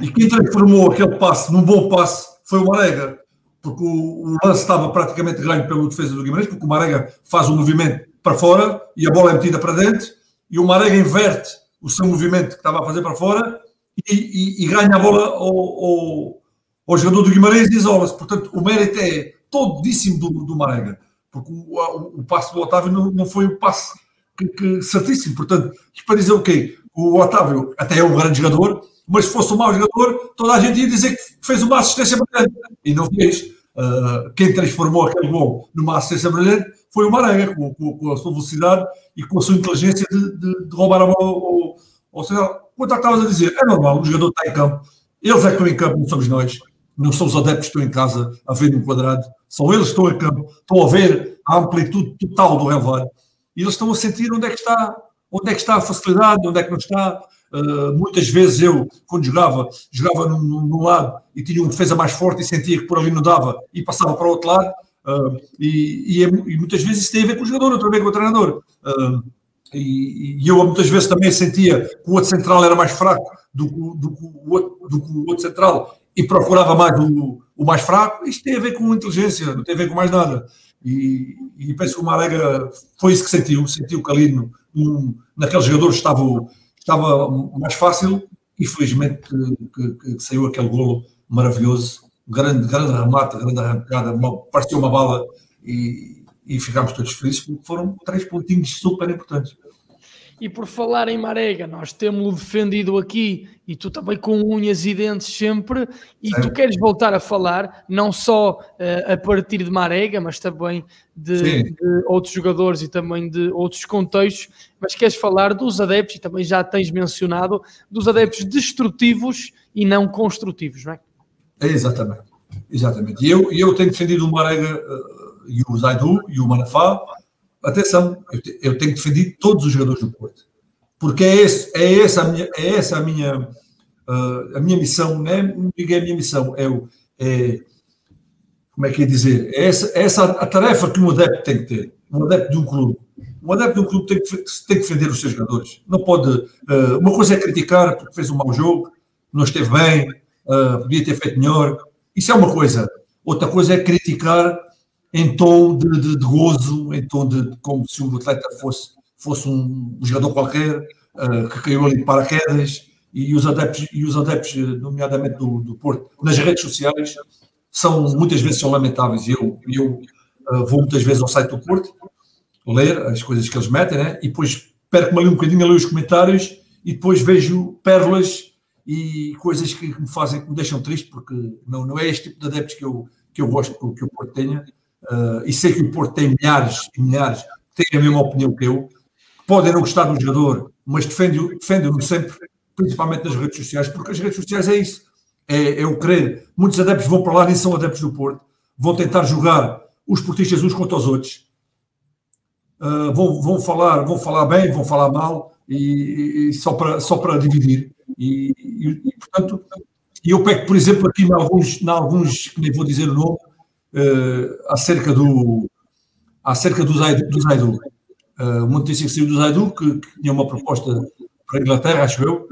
E quem transformou aquele passe num bom passe foi o Marega. Porque o, o lance estava praticamente ganho pelo defesa do Guimarães, porque o Marega faz um movimento para fora e a bola é metida para dentro, e o Marega inverte o seu movimento que estava a fazer para fora e, e, e ganha a bola ao, ao, ao, jogador do Guimarães e isola-se. Portanto, o mérito é todíssimo do, do Marega, porque o, o, o passo do Otávio não, não foi o passo que, que, certíssimo. Portanto, para dizer o quê? O Otávio até é um grande jogador, mas se fosse um mau jogador, toda a gente ia dizer que fez uma assistência brilhante. E não fez. Uh, quem transformou aquele gol numa assistência brilhante foi o Marega, com, com, com, a sua velocidade e com a sua inteligência de, de, de roubar a bola ao, ao Central. Quanto estavas a dizer, é normal, o jogador está em campo, eles é que estão em campo, não somos nós, não são os adeptos que estão em casa a ver no quadrado, são eles que estão em campo, estão a ver a amplitude total do relevado e eles estão a sentir onde é que está, onde é que está a facilidade, onde é que não está. Uh, muitas vezes eu, quando jogava, jogava num, num, lado e tinha um defesa mais forte e sentia que por ali não dava e passava para o outro lado. Uh, e, e, é, e, muitas vezes isso tem a ver com o jogador, vez com o treinador. Uh, e, e, eu muitas vezes também sentia que o outro central era mais fraco do, do, do, do, do que o outro central e procurava mais o, o, mais fraco. Isto tem a ver com inteligência, não tem a ver com mais nada. E, penso que o Marega foi isso que sentiu, sentiu que ali no, no, naqueles jogadores estava, estava mais fácil e felizmente que, que, que saiu aquele golo maravilhoso grande, grande remate, grande arrancada, pareceu uma bala e, e ficámos todos felizes porque foram três pontinhos super importantes. E por falar em Marega, nós temos-lo defendido aqui e tu também com unhas e dentes sempre, e tu queres voltar a falar, não só uh, a partir de Marega, mas também de, de, outros jogadores e também de outros contextos, mas queres falar dos adeptos, e também já tens mencionado, dos adeptos destrutivos e não construtivos, não é? É, exatamente. Exatamente. E eu, eu tenho defendido o Marega uh, e o Zaidu e o Manafá. Atenção, eu, te, eu, tenho todos os jogadores do Porto. Porque é, esse, é essa a minha, é essa a minha, uh, a minha missão, não é, é a minha missão, é, o, é como é que é dizer? É essa, é essa a tarefa que um adepto tem que ter, um adepto de um clube. Um adepto de um clube tem que, tem que defender os seus jogadores. Não pode. Uh, uma coisa é criticar porque fez um mau jogo, não esteve bem, uh, podia ter feito melhor. Isso é uma coisa. Outra coisa é criticar em tom de, de, de gozo, em tom de, como se o atleta fosse, fosse um jogador qualquer uh, que caiu ali de paraquedas e os adeptos, e os adeptos nomeadamente do, do Porto, nas redes sociais, são muitas vezes são lamentáveis. Eu, eu uh, vou muitas vezes ao site do Porto ler as coisas que eles metem, né? e depois perco-me ali um bocadinho ler os comentários e depois vejo pérolas e coisas que me fazem, que me deixam triste, porque não, não é este tipo de adeptos que eu, que eu gosto que o Porto tenha. Uh, e sei que o Porto tem milhares e milhares que têm a mesma opinião que eu, que podem não gostar do jogador, mas defendem-no defende sempre, principalmente nas redes sociais, porque as redes sociais é isso. É, é o querer. Muitos adeptos vão para lá, nem são adeptos do Porto, vão tentar jogar os portistas uns contra os outros. Uh, vão, vão, falar, vão falar bem, vão falar mal, e, e só, para, só para dividir. E, e, e, portanto, eu pego, por exemplo, aqui em alguns, em alguns que nem vou dizer o nome, uh, acerca do acerca do Zaidu, do Zaidu. Uh, uma notícia que saiu do Zaidu, que, que, tinha uma proposta para a Inglaterra, acho eu,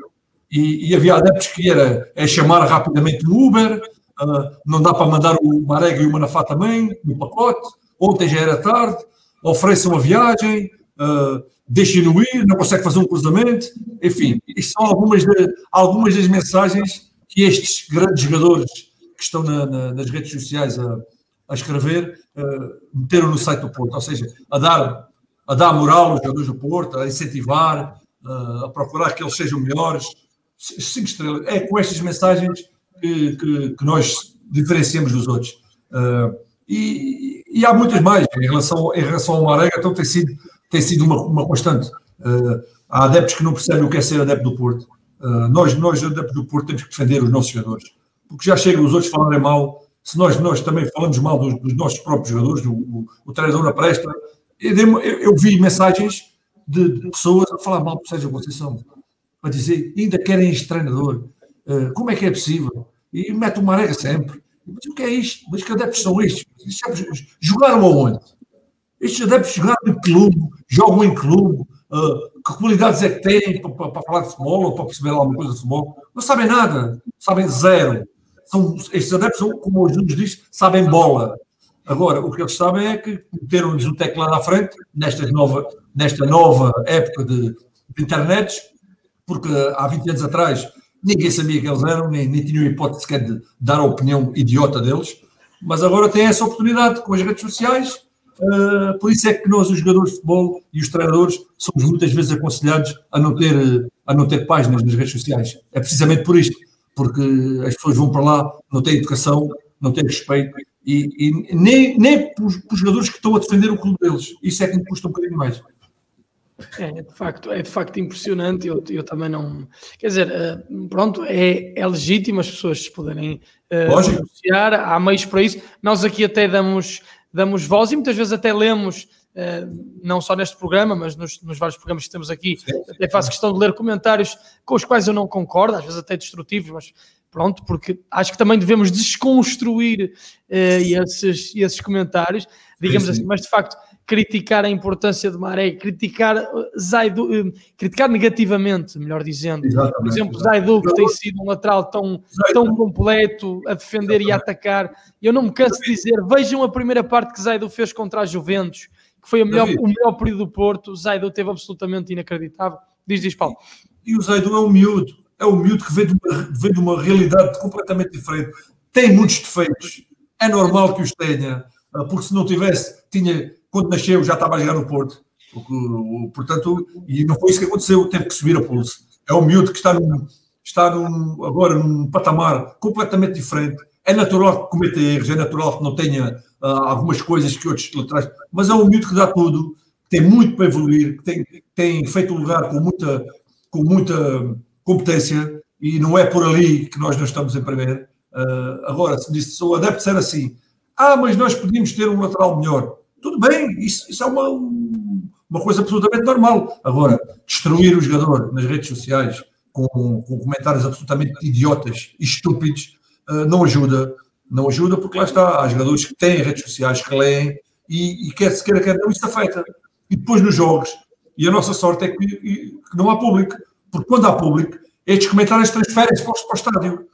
e, e havia adeptos que era é chamar rapidamente o Uber, uh, não dá para mandar o Marega e o Manafá também no pacote, ontem já era tarde, ofereçam a viagem, uh, deixem-no ir, não consegue fazer um cruzamento, enfim, isto são algumas, de, algumas das mensagens que estes grandes jogadores que estão na, na, nas redes sociais a, a escrever uh, meteram no site do Porto, ou seja, a dar, a dar moral aos jogadores do Porto, a incentivar, a procurar que eles sejam melhores. Cinco estrelas. É com estas mensagens que, que, que nós diferenciamos dos outros. Uh, e, e, há muitas mais em relação, em relação ao Marega, então tem sido, tem sido uma, uma constante. Uh, há adeptos que não percebem o que é ser adepto do Porto. Uh, nós, nós, adeptos do Porto, temos que defender os nossos jogadores. Porque já chegam os outros falarem mal. Se nós, nós também falamos mal dos, dos nossos próprios jogadores, o, o, o treinador na. Eu, eu, eu, vi mensagens de, de, pessoas a falar mal do Sérgio Conceição. A dizer, ainda querem este treinador. Uh, como é que é possível? E mete o Marega sempre. Mas o que é isto? Mas que adeptos são estes? Jogaram aonde? Estes adeptos jogaram em clube, jogam em clube. Uh, que qualidades é que têm para, para, falar de futebol ou para perceber alguma coisa de futebol? Não sabem nada, sabem zero. São, estes adeptos, como o Jesus diz, sabem bola. Agora, o que eles sabem é que meteram-lhes um teclado à frente, nesta nova, nesta nova época de, de porque há 20 anos atrás ninguém sabia que eles eram, nem, nem tinham hipótese sequer de dar a opinião idiota deles, mas agora têm essa oportunidade com as redes sociais. Uh, por isso é que nós, os jogadores de futebol e os treinadores, somos muitas vezes aconselhados a não ter, a não ter páginas nas redes sociais. É precisamente por isto, porque as pessoas vão para lá, não têm educação, não têm respeito, e, e nem, nem para os jogadores que estão a defender o clube deles. Isso é que me custa um bocadinho mais. É, de facto, é de facto impressionante. Eu, eu também não. Quer dizer, eh, pronto, é, é legítimo as pessoas poderem uh, denunciar, há meios para isso. Nós aqui até damos, damos voz e muitas vezes até lemos, não só neste programa, mas nos, nos, vários programas que temos aqui, até faço questão de ler comentários com os quais eu não concordo, às vezes até destrutivos, mas pronto, porque acho que também devemos desconstruir uh, esses, esses comentários, digamos sim, sim. assim, mas de facto criticar a importância de Maré, criticar uh, Zaidu, criticar negativamente, melhor dizendo. Exatamente, Por exemplo, Zaidu, que tem sido um lateral tão, tão completo a defender Exatamente. e a atacar. Eu não me canso de dizer, vejam a primeira parte que Zaidu fez contra a Juventus, que foi melhor, o melhor período do Porto. Zaidu teve absolutamente inacreditável. Diz, diz, Paulo. E o Zaidu é um miúdo, é um miúdo que vem de uma, vem de uma realidade completamente diferente. Tem muitos defeitos, é normal que os tenha, uh, porque se não tivesse, tinha quando nasceu já estava a jogar no Porto. Portanto, e não foi isso que aconteceu, teve que subir a pulso. É um miúdo que está, num, está num, agora num patamar completamente diferente. É natural que cometa erros, é natural que não tenha uh, algumas coisas que outros laterais, mas é um miúdo que dá tudo, que tem muito para evoluir, que tem, tem feito um lugar com muita, com muita competência e não é por ali que nós não estamos em primeiro. Uh, agora, se disse, sou adepto ser assim, ah, mas nós podíamos ter um lateral melhor. Tudo bem, isso, isso é uma, uma coisa absolutamente normal. Agora, destruir o jogador nas redes sociais com, com comentários absolutamente idiotas e estúpidos uh, não ajuda. Não ajuda porque lá está, há jogadores que têm redes sociais, que leem e, e quer se queira, quer não, isso afeta. E depois nos jogos, e a nossa sorte é que, que não há público, porque quando há público, estes comentários transferem-se para, para o estádio.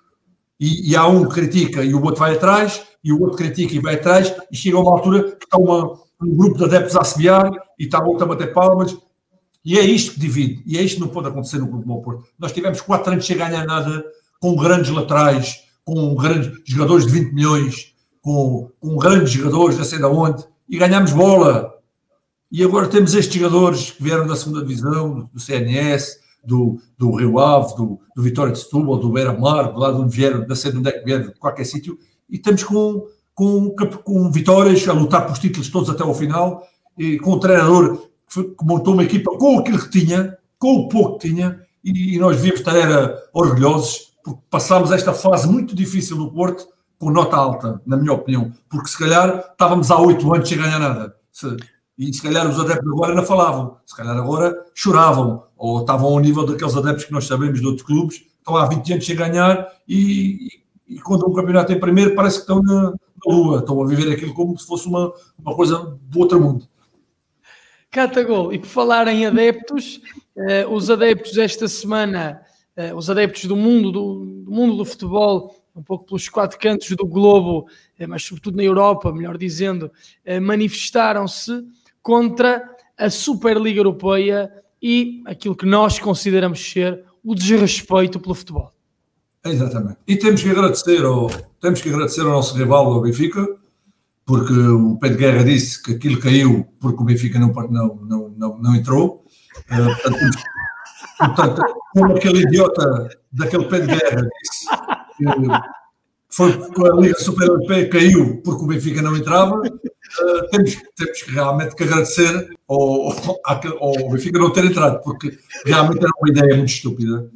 E, e, há um que critica e o outro vai atrás, e o outro critica e vai atrás, e chega a uma altura que está uma, um grupo de adeptos a assobiar e está outro a bater palmas. E é isto que divide, e é isto que não pode acontecer no Grupo Porto. Nós tivemos quatro anos sem ganhar nada, com grandes laterais, com grandes jogadores de 20 milhões, com, com grandes jogadores, não sei de onde, e ganhámos bola. E agora temos estes jogadores que vieram da segunda divisão, do CNS, do, do Rio Ave, do, do Vitória de Setúbal, do Beira Mar, do lado onde vieram, não sei de onde é que vieram, de qualquer sítio, e estamos com, com, com vitórias, a lutar pelos títulos todos até ao final, e com um treinador que montou uma equipa com aquilo que tinha, com o pouco que tinha, e, e nós devíamos estar era, orgulhosos, porque passámos esta fase muito difícil do Porto com nota alta, na minha opinião, porque se calhar estávamos há oito anos sem ganhar nada. Se, e se calhar os adeptos agora não falavam, se calhar agora choravam, ou estavam ao nível daqueles adeptos que nós sabemos de outros clubes, estão há 20 anos sem ganhar e, e quando o campeonato em primeiro parece que estão na, na, lua, estão a viver aquilo como se fosse uma, uma coisa do outro mundo. Catagol, e por falar em adeptos, eh, os adeptos esta semana, os adeptos do mundo do, do, mundo do futebol, um pouco pelos quatro cantos do globo, eh, mas sobretudo na Europa, melhor dizendo, eh, manifestaram-se contra a Superliga Europeia e aquilo que nós consideramos ser o desrespeito pelo futebol. Exatamente. E temos que agradecer ao, temos que agradecer ao nosso rival, ao Benfica, porque o Pedro Guerra disse que aquilo caiu porque o Benfica não, não, não, não, entrou. Uh, portanto, portanto, como aquele idiota daquele Pedro Guerra disse que foi com a Liga Super Europeia caiu porque o Benfica não entrava, uh, temos, temos realmente que agradecer ao, ao, ao Benfica não ter entrado, porque realmente era uma ideia muito estúpida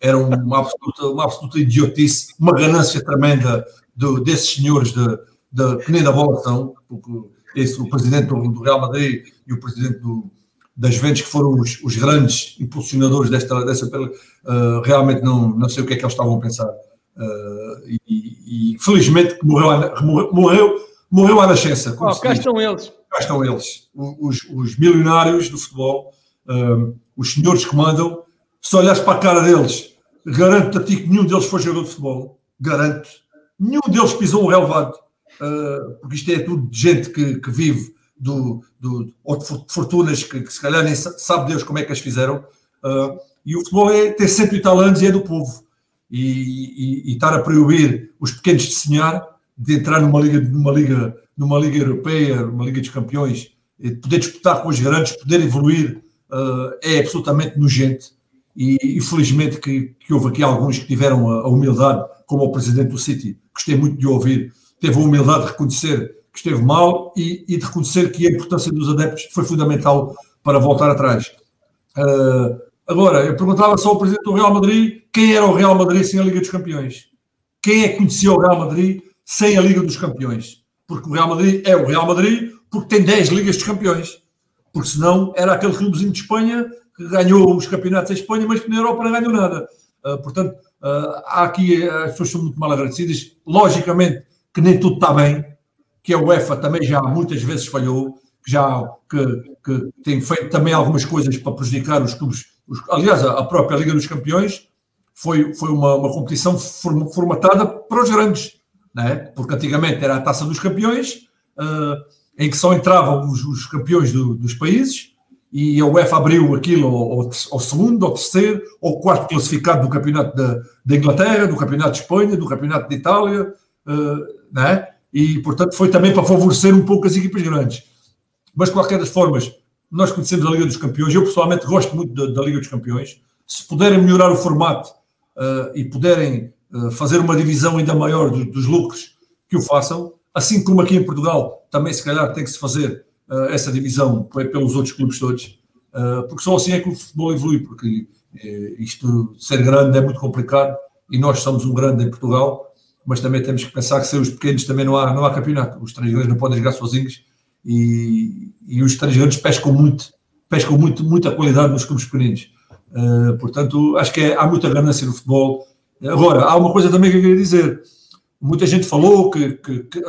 era uma absoluta, uma absoluta idiotice, uma ganância tremenda do, desses senhores de, de, que nem da bola são, porque esse, o presidente do, do, Real Madrid e o presidente do, das Juventus, que foram os, os, grandes impulsionadores desta, dessa uh, realmente não, não sei o que é que eles estavam a pensar. Uh, e, e, felizmente morreu, morreu, morreu à nascença. Oh, cá estão eles. Cá estão eles, os, os milionários do futebol, uh, os senhores que mandam. Se olhares para a cara deles, garanto a ti que nenhum deles foi jogador de futebol. Garanto. Nenhum deles pisou um relevado. Porque isto é tudo de gente que, que vive do, do, ou de fortunas que, que, se calhar nem sabe Deus como é que as fizeram. Uh, e o futebol é, tem cento e tal anos e é do povo. E, e, e, estar a proibir os pequenos de sonhar, de entrar numa liga, numa liga, numa liga europeia, numa liga dos campeões, de poder disputar com os grandes, poder evoluir, uh, é absolutamente nojento. E, e felizmente que, que, houve aqui alguns que tiveram a, a, humildade, como o presidente do City, gostei muito de ouvir, teve a humildade de reconhecer que esteve mal e, e de reconhecer que a importância dos adeptos foi fundamental para voltar atrás. Uh, agora, eu perguntava só ao presidente do Real Madrid quem era o Real Madrid sem a Liga dos Campeões. Quem é que conhecia o Real Madrid sem a Liga dos Campeões? Porque o Real Madrid é o Real Madrid porque tem 10 Ligas dos Campeões. Porque senão era aquele clubezinho de Espanha que ganhou os campeonatos em Espanha, mas que na Europa não ganhou nada. Uh, portanto, uh, há aqui, as pessoas são muito mal agradecidas. Logicamente que nem tudo está bem, que a UEFA também já muitas vezes falhou, já que, que tem feito também algumas coisas para prejudicar os clubes. Os, aliás, a própria Liga dos Campeões foi, foi uma, uma competição formatada para os grandes, né? porque antigamente era a Taça dos Campeões, uh, em que só entravam os, os campeões do, dos países, e a UEFA abriu aquilo ao, ao, segundo, ao terceiro, ao quarto classificado do campeonato da, da Inglaterra, do campeonato de Espanha, do campeonato de Itália, uh, né? E portanto foi também para favorecer um pouco as equipas grandes. Mas de qualquer das formas, nós conhecemos a Liga dos Campeões, eu pessoalmente gosto muito da, da Liga dos Campeões. Se puderem melhorar o formato uh, e puderem uh, fazer uma divisão ainda maior do, dos lucros, que o façam, assim como aqui em Portugal também se calhar tem que se fazer uh, essa divisão pelos outros clubes todos, porque só assim é que o futebol evolui, porque isto, ser grande é muito complicado e nós somos um grande em Portugal, mas também temos que pensar que sem os pequenos também não há, não há campeonato, os três grandes não podem jogar sozinhos e, e os três grandes pescam muito, pescam muito, muita qualidade nos clubes pequeninos. Uh, portanto, acho que é, há muita ganância no futebol. Agora, há uma coisa também que eu queria dizer. Muita gente falou que, que, que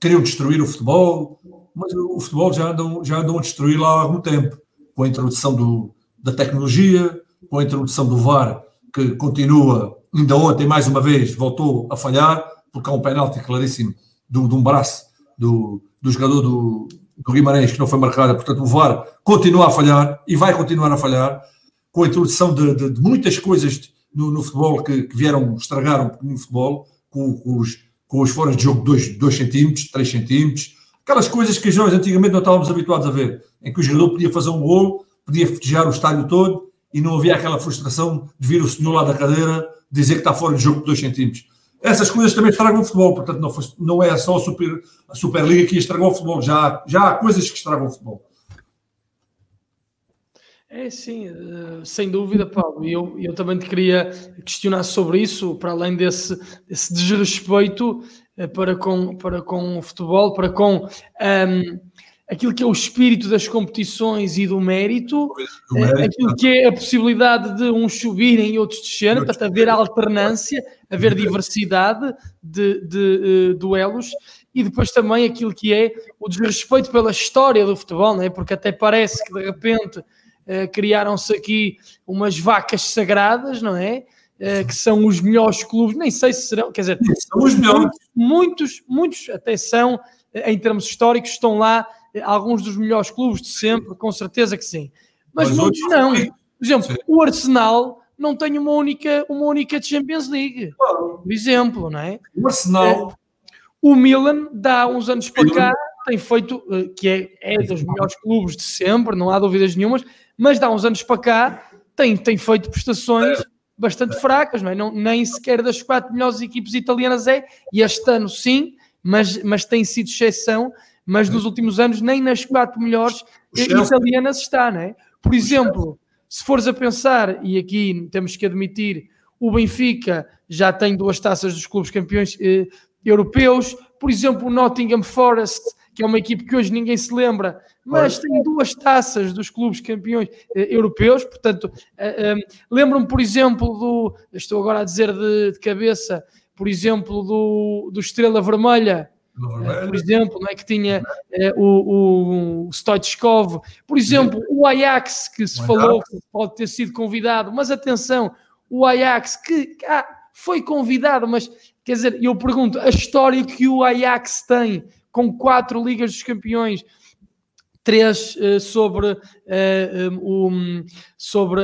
queriam destruir o futebol, mas o futebol já andam, já andam a destruí-lo há algum tempo, com a introdução do, da tecnologia, com a introdução do VAR, que continua, ainda ontem, mais uma vez, voltou a falhar, porque há um penalti claríssimo do, de um braço do, do jogador do, do Guimarães que não foi marcado, portanto o VAR continua a falhar e vai continuar a falhar, com a introdução de, de, de muitas coisas no, no futebol que, que, vieram estragar um pouquinho o futebol, com, com, os, com os foras de jogo de 2 centímetros, 3 centímetros, Aquelas coisas que nós antigamente não estávamos habituados a ver, em que o jogador podia fazer um gol, podia festejar o estádio todo e não havia aquela frustração de vir o senhor lá da cadeira dizer que está fora de jogo por 2 centímetros. Essas coisas também estragam o futebol, portanto não, foi, não é só a, Super, a Superliga que estragou o futebol, já, já há coisas que estragam o futebol. É sim, eh, sem dúvida, Paulo. E eu, eu também te queria questionar sobre isso, para além desse, desse desrespeito eh, para com, para com o futebol, para com um, ehm, aquilo que é o espírito das competições e do mérito, do mérito aquilo que é a possibilidade de uns subirem e outros descerem, para haver alternância, haver diversidade de, de uh, duelos e depois também aquilo que é o desrespeito pela história do futebol, não é? porque até parece que de repente uh, criaram-se aqui umas vacas sagradas, não é? Uh, que são os melhores clubes, nem sei se serão, quer dizer, são os melhores. Muitos, muitos até são, eh, em termos históricos, estão lá eh, alguns dos melhores clubes de sempre, com certeza que sim. Mas, Mas muitos não. Por exemplo, sim. o Arsenal não tem uma única, uma única Champions League, por exemplo, não é? O Arsenal, O Milan, dá uns anos para cá, tem feito, eh, que é, é dos melhores clubes de sempre, não há dúvidas nenhumas, mas dá uns anos para cá, tem, tem feito prestações bastante fracas, não é? Não, nem sequer das quatro melhores equipes italianas é, e este ano sim, mas, mas tem sido exceção, mas nos últimos anos nem nas quatro melhores italianas está, não é? Por exemplo, se fores a pensar, e aqui temos que admitir, o Benfica já tem duas taças dos clubes campeões eh, europeus, por exemplo, o Nottingham Forest, que é uma equipe que hoje ninguém se lembra, mas tem duas taças dos clubes campeões eh, europeus, portanto, eh, eh, lembro-me, por exemplo, do, estou agora a dizer de, de cabeça, por exemplo, do, do Estrela Vermelha, por exemplo, não é, que tinha uh, o, o Stoichkov, por exemplo, o Ajax, que se falou que pode ter sido convidado, mas atenção, o Ajax que ah, foi convidado, mas quer dizer, eu pergunto, a história que o Ajax tem com quatro Ligas dos Campeões, três uh, sobre, uh, um, sobre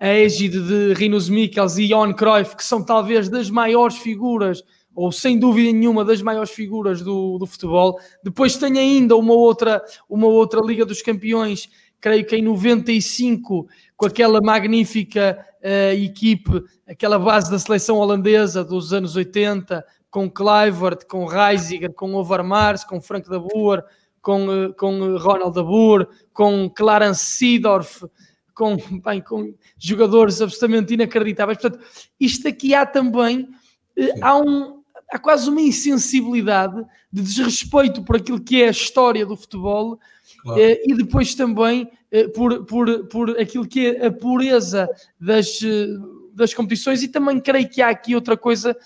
a égide de Rinos Mikkels e Johan Cruyff, que são talvez das maiores figuras, ou sem dúvida nenhuma das maiores figuras do, do futebol. Depois tem ainda uma outra, uma outra Liga dos Campeões, creio que em 95, com aquela magnífica uh, equipe, aquela base da seleção holandesa dos anos 80, com Kluivert, com Reisiger, com Overmars, com Frank de Boer, com, eh, com Ronald de Boer, com Clarence Seedorf, com, bem, com jogadores absolutamente inacreditáveis. Portanto, isto aqui há também, eh, há, um, há quase uma insensibilidade de desrespeito por aquilo que é a história do futebol claro. Eh, e depois também por, por, por aquilo que é a pureza das, das competições e também creio que há aqui outra coisa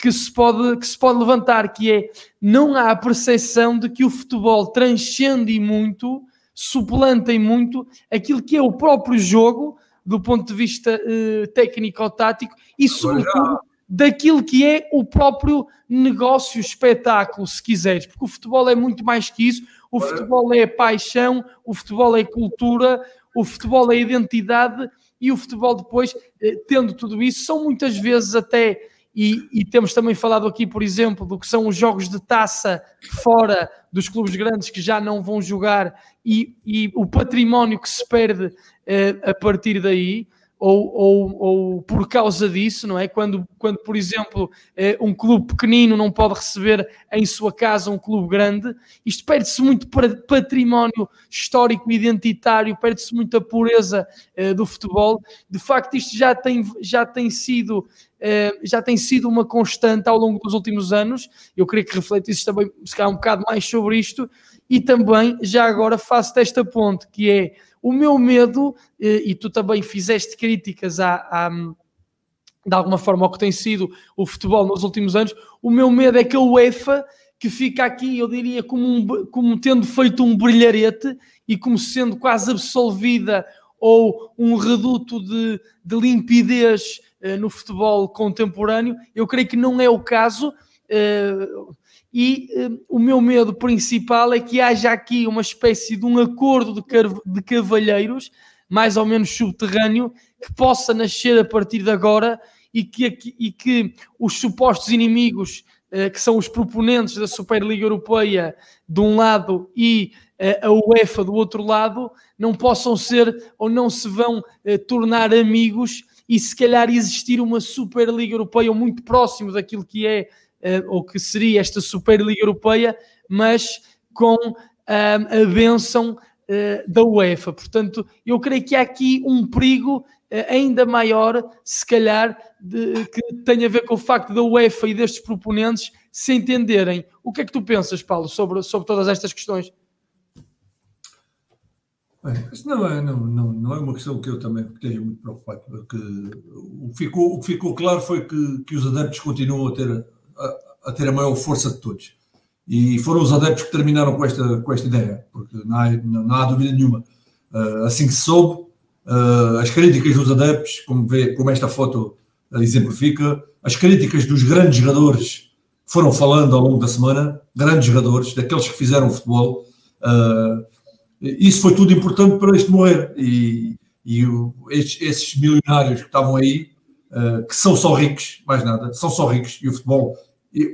que se pode, que se pode levantar, que é não há a percepção de que o futebol transcende muito, suplanta muito aquilo que é o próprio jogo, do ponto de vista uh, técnico-tático, e sobretudo daquilo que é o próprio negócio, espetáculo, se quiseres, porque o futebol é muito mais que isso, o futebol é paixão, o futebol é cultura, o futebol é identidade, e o futebol depois, eh, tendo tudo isso, são muitas vezes até e, e, temos também falado aqui, por exemplo, do que são os jogos de taça fora dos clubes grandes que já não vão jogar e, e o património que se perde eh, a partir daí ou, ou, ou, por causa disso, não é? Quando, quando por exemplo, eh, um clube pequenino não pode receber em sua casa um clube grande, isto perde-se muito património histórico identitário, perde-se muita pureza eh, do futebol. De facto, isto já tem, já tem sido eh, já tem sido uma constante ao longo dos últimos anos. Eu queria que refletisse também, se calhar, um bocado mais sobre isto. E também, já agora, faço esta ponte, que é o meu medo, eh, e tu também fizeste críticas a, a de alguma forma ao que tem sido o futebol nos últimos anos, o meu medo é que a UEFA, que fica aqui, eu diria, como, um, como tendo feito um brilharete e como sendo quase absolvida ou um reduto de, de limpidez uh, no futebol contemporâneo, eu creio que não é o caso. Uh, e uh, o meu medo principal é que haja aqui uma espécie de um acordo de, de cavalheiros, mais ou menos subterrâneo, que possa nascer a partir de agora e que, e que os supostos inimigos, uh, que são os proponentes da Superliga Europeia de um lado e uh, a UEFA do outro lado, não possam ser ou não se vão tornar amigos e se calhar existir uma Superliga Europeia muito próximo daquilo que é uh, ou que seria esta Superliga Europeia, mas com uh, a benção uh, da UEFA. Portanto, eu creio que há aqui um perigo ainda maior, se calhar, de, que tem a ver com o facto da UEFA e destes proponentes se entenderem. O que é que tu pensas, Paulo, sobre, sobre todas estas questões? Não é, não, não, não é uma questão que eu também esteja muito preocupado, porque o que ficou, o que ficou claro foi que, que os adeptos continuam a ter a, ter a maior força de todos. E foram os adeptos que terminaram com esta, com esta ideia, porque não há, não há dúvida nenhuma. Uh, assim que se soube, uh, as críticas dos adeptos, como, vê, como esta foto exemplifica, as críticas dos grandes jogadores que foram falando ao longo da semana, grandes jogadores, daqueles que fizeram futebol, uh, isso foi tudo importante para este morrer. E, e estes, esses milionários que estavam aí, que são só ricos, mais nada, são só ricos, e o futebol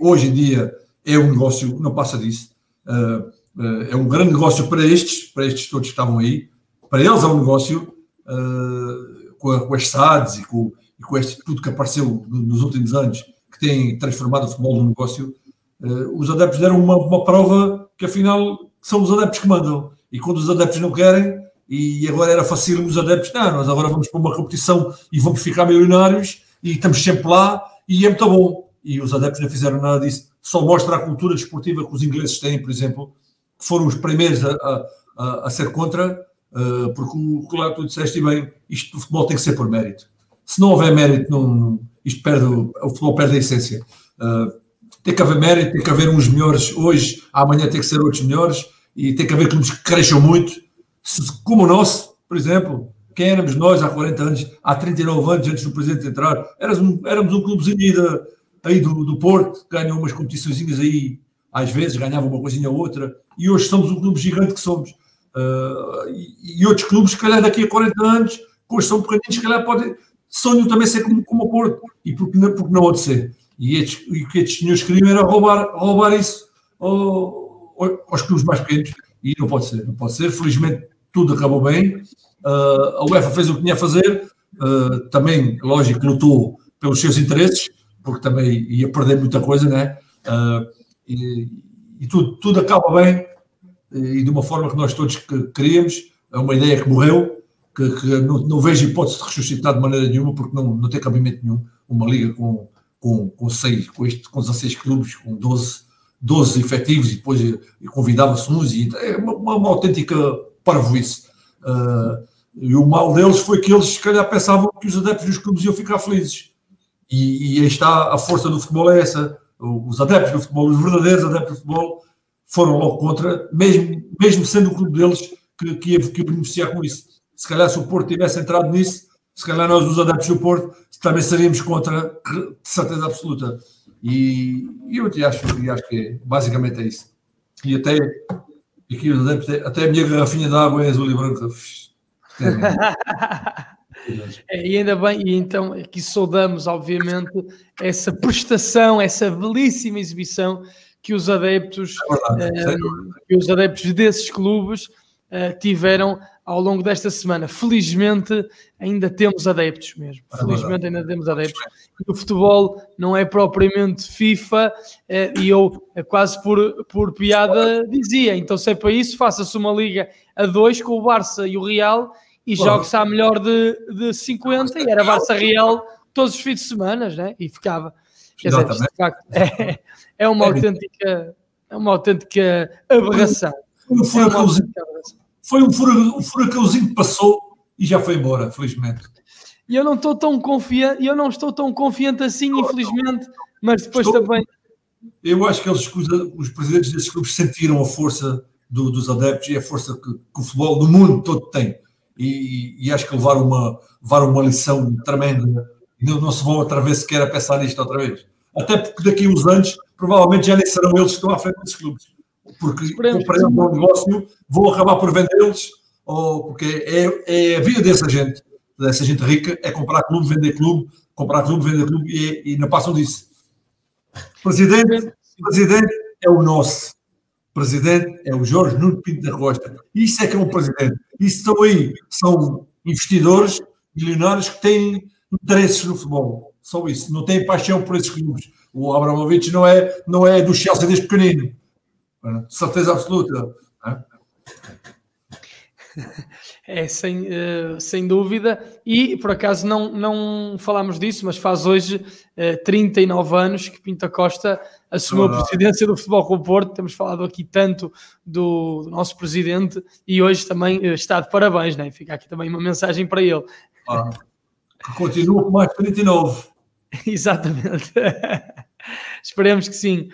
hoje em dia é um negócio, não passa disso. Uh, uh, é um grande negócio para estes, para estes todos que estavam aí. Para eles é um negócio uh, com, a, com, as SADs e com, e com este, tudo que apareceu nos últimos anos, que tem transformado o futebol num negócio. os adeptos deram uma, uma prova que afinal são os adeptos que mandam. E quando os adeptos não querem, e agora era fácil os adeptos, não, nós agora vamos para uma competição e vamos ficar milionários e estamos sempre lá e é muito bom. E os adeptos não fizeram nada disso. Só mostra a cultura desportiva que os ingleses têm, por exemplo, que foram os primeiros a, a, a ser contra, uh, porque, claro, tu disseste bem, isto do futebol tem que ser por mérito. Se não houver mérito, não, isto perde, o futebol perde a essência. Uh, tem que haver mérito, tem que haver uns melhores hoje, amanhã tem que ser outros melhores, e tem que haver clubes que cresçam muito, como o nosso, por exemplo, quem éramos nós há 40 anos, há 39 anos antes do presidente entrar, éramos um, éramos um clubezinho de, aí do, do Porto, ganhou umas competições aí, às vezes ganhava uma coisinha ou outra, e hoje somos um clube gigante que somos. Uh, e, e, outros clubes, se calhar daqui a 40 anos, hoje são pequeninos, se calhar podem, sonham também ser como, como o Porto, e porque não, porque não há de ser. E, estes, e o que estes senhores queriam era roubar, roubar isso ao, aos clubes mais pequenos, e não pode ser, não pode ser. Felizmente tudo acabou bem. Uh, a UEFA fez o que tinha a fazer, uh, também, lógico, lutou pelos seus interesses, porque também ia perder muita coisa, né? Uh, e, e tudo, tudo acaba bem e de uma forma que nós todos queríamos. É uma ideia que morreu, que, que não, não, vejo hipótese de ressuscitar de maneira nenhuma, porque não, não tem cabimento nenhum. Uma liga com, com, com, seis, com, este, com 16 clubes, com 12, 12 efetivos, e depois convidava-se uns, e é uma, uma, uma autêntica parvoíce. Uh, e o mal deles foi que eles, se calhar, pensavam que os adeptos dos clubes iam ficar felizes. E, e aí está a força do futebol, é essa. Os adeptos do futebol, os verdadeiros adeptos do futebol, foram logo contra, mesmo, mesmo sendo o clube deles que, que, ia, que ia beneficiar com isso. Se calhar, se o Porto tivesse entrado nisso, se calhar nós, os adeptos do Porto, também seríamos contra, de certeza absoluta. E, e eu te acho, e acho que é, basicamente é isso. E até aqui até a minha garrafinha de água é azul e branca. [laughs] É, e ainda bem, e então aqui saudamos, obviamente, essa prestação, essa belíssima exibição que os adeptos, é verdade, eh, que os adeptos desses clubes eh, tiveram ao longo desta semana. Felizmente ainda temos adeptos mesmo. É Felizmente ainda temos adeptos. o futebol não é propriamente FIFA eh, e eu quase por, por piada dizia, então se é para isso, faça-se uma liga a dois com o Barça e o Real e jogue-se à melhor de, de 50 e era Barça-Real todos os fins de semana, né? E ficava. Quer dizer, de facto, é, é uma autêntica é uma autêntica aberração. Foi um foi um, furacão, um furacãozinho que passou e já foi embora, felizmente. E eu não estou tão confiante, eu não estou tão confiante assim, infelizmente, mas depois estou, também. Eu acho que eles, os, os presidentes desses clubes sentiram a força do, dos adeptos e a força que, que, o futebol do mundo todo tem. E, e, acho que levaram uma, levaram uma lição tremenda. Não, não se vão outra vez sequer a pensar nisto outra vez. Até porque daqui a uns anos, provavelmente já nem serão eles que estão à frente desses clubes porque compreendem o negócio, vou acabar por vendê-los, ou porque é, é a vida dessa gente, dessa gente rica, é comprar clube, vender clube, comprar clube, vender clube, e, e não passam disso. Presidente, presidente é o nosso. Presidente é o Jorge Nuno Pinto da Costa. Isso é que é um presidente. Isso estão aí, são investidores milionários que têm interesses no futebol. Só isso. Não têm paixão por esses clubes. O Abramovich não é, não é do Chelsea desde pequenino. Certeza absoluta. É, sem, uh, sem dúvida. E por acaso não, não falámos disso, mas faz hoje uh, eh, 39 anos que Pinta Costa assumiu a presidência do Futebol com o Porto. Temos falado aqui tanto do, do nosso presidente e hoje também uh, está de parabéns, né? fica aqui também uma mensagem para ele. Ah, continua com mais 39. [laughs] Exatamente. [laughs] Esperemos que sim.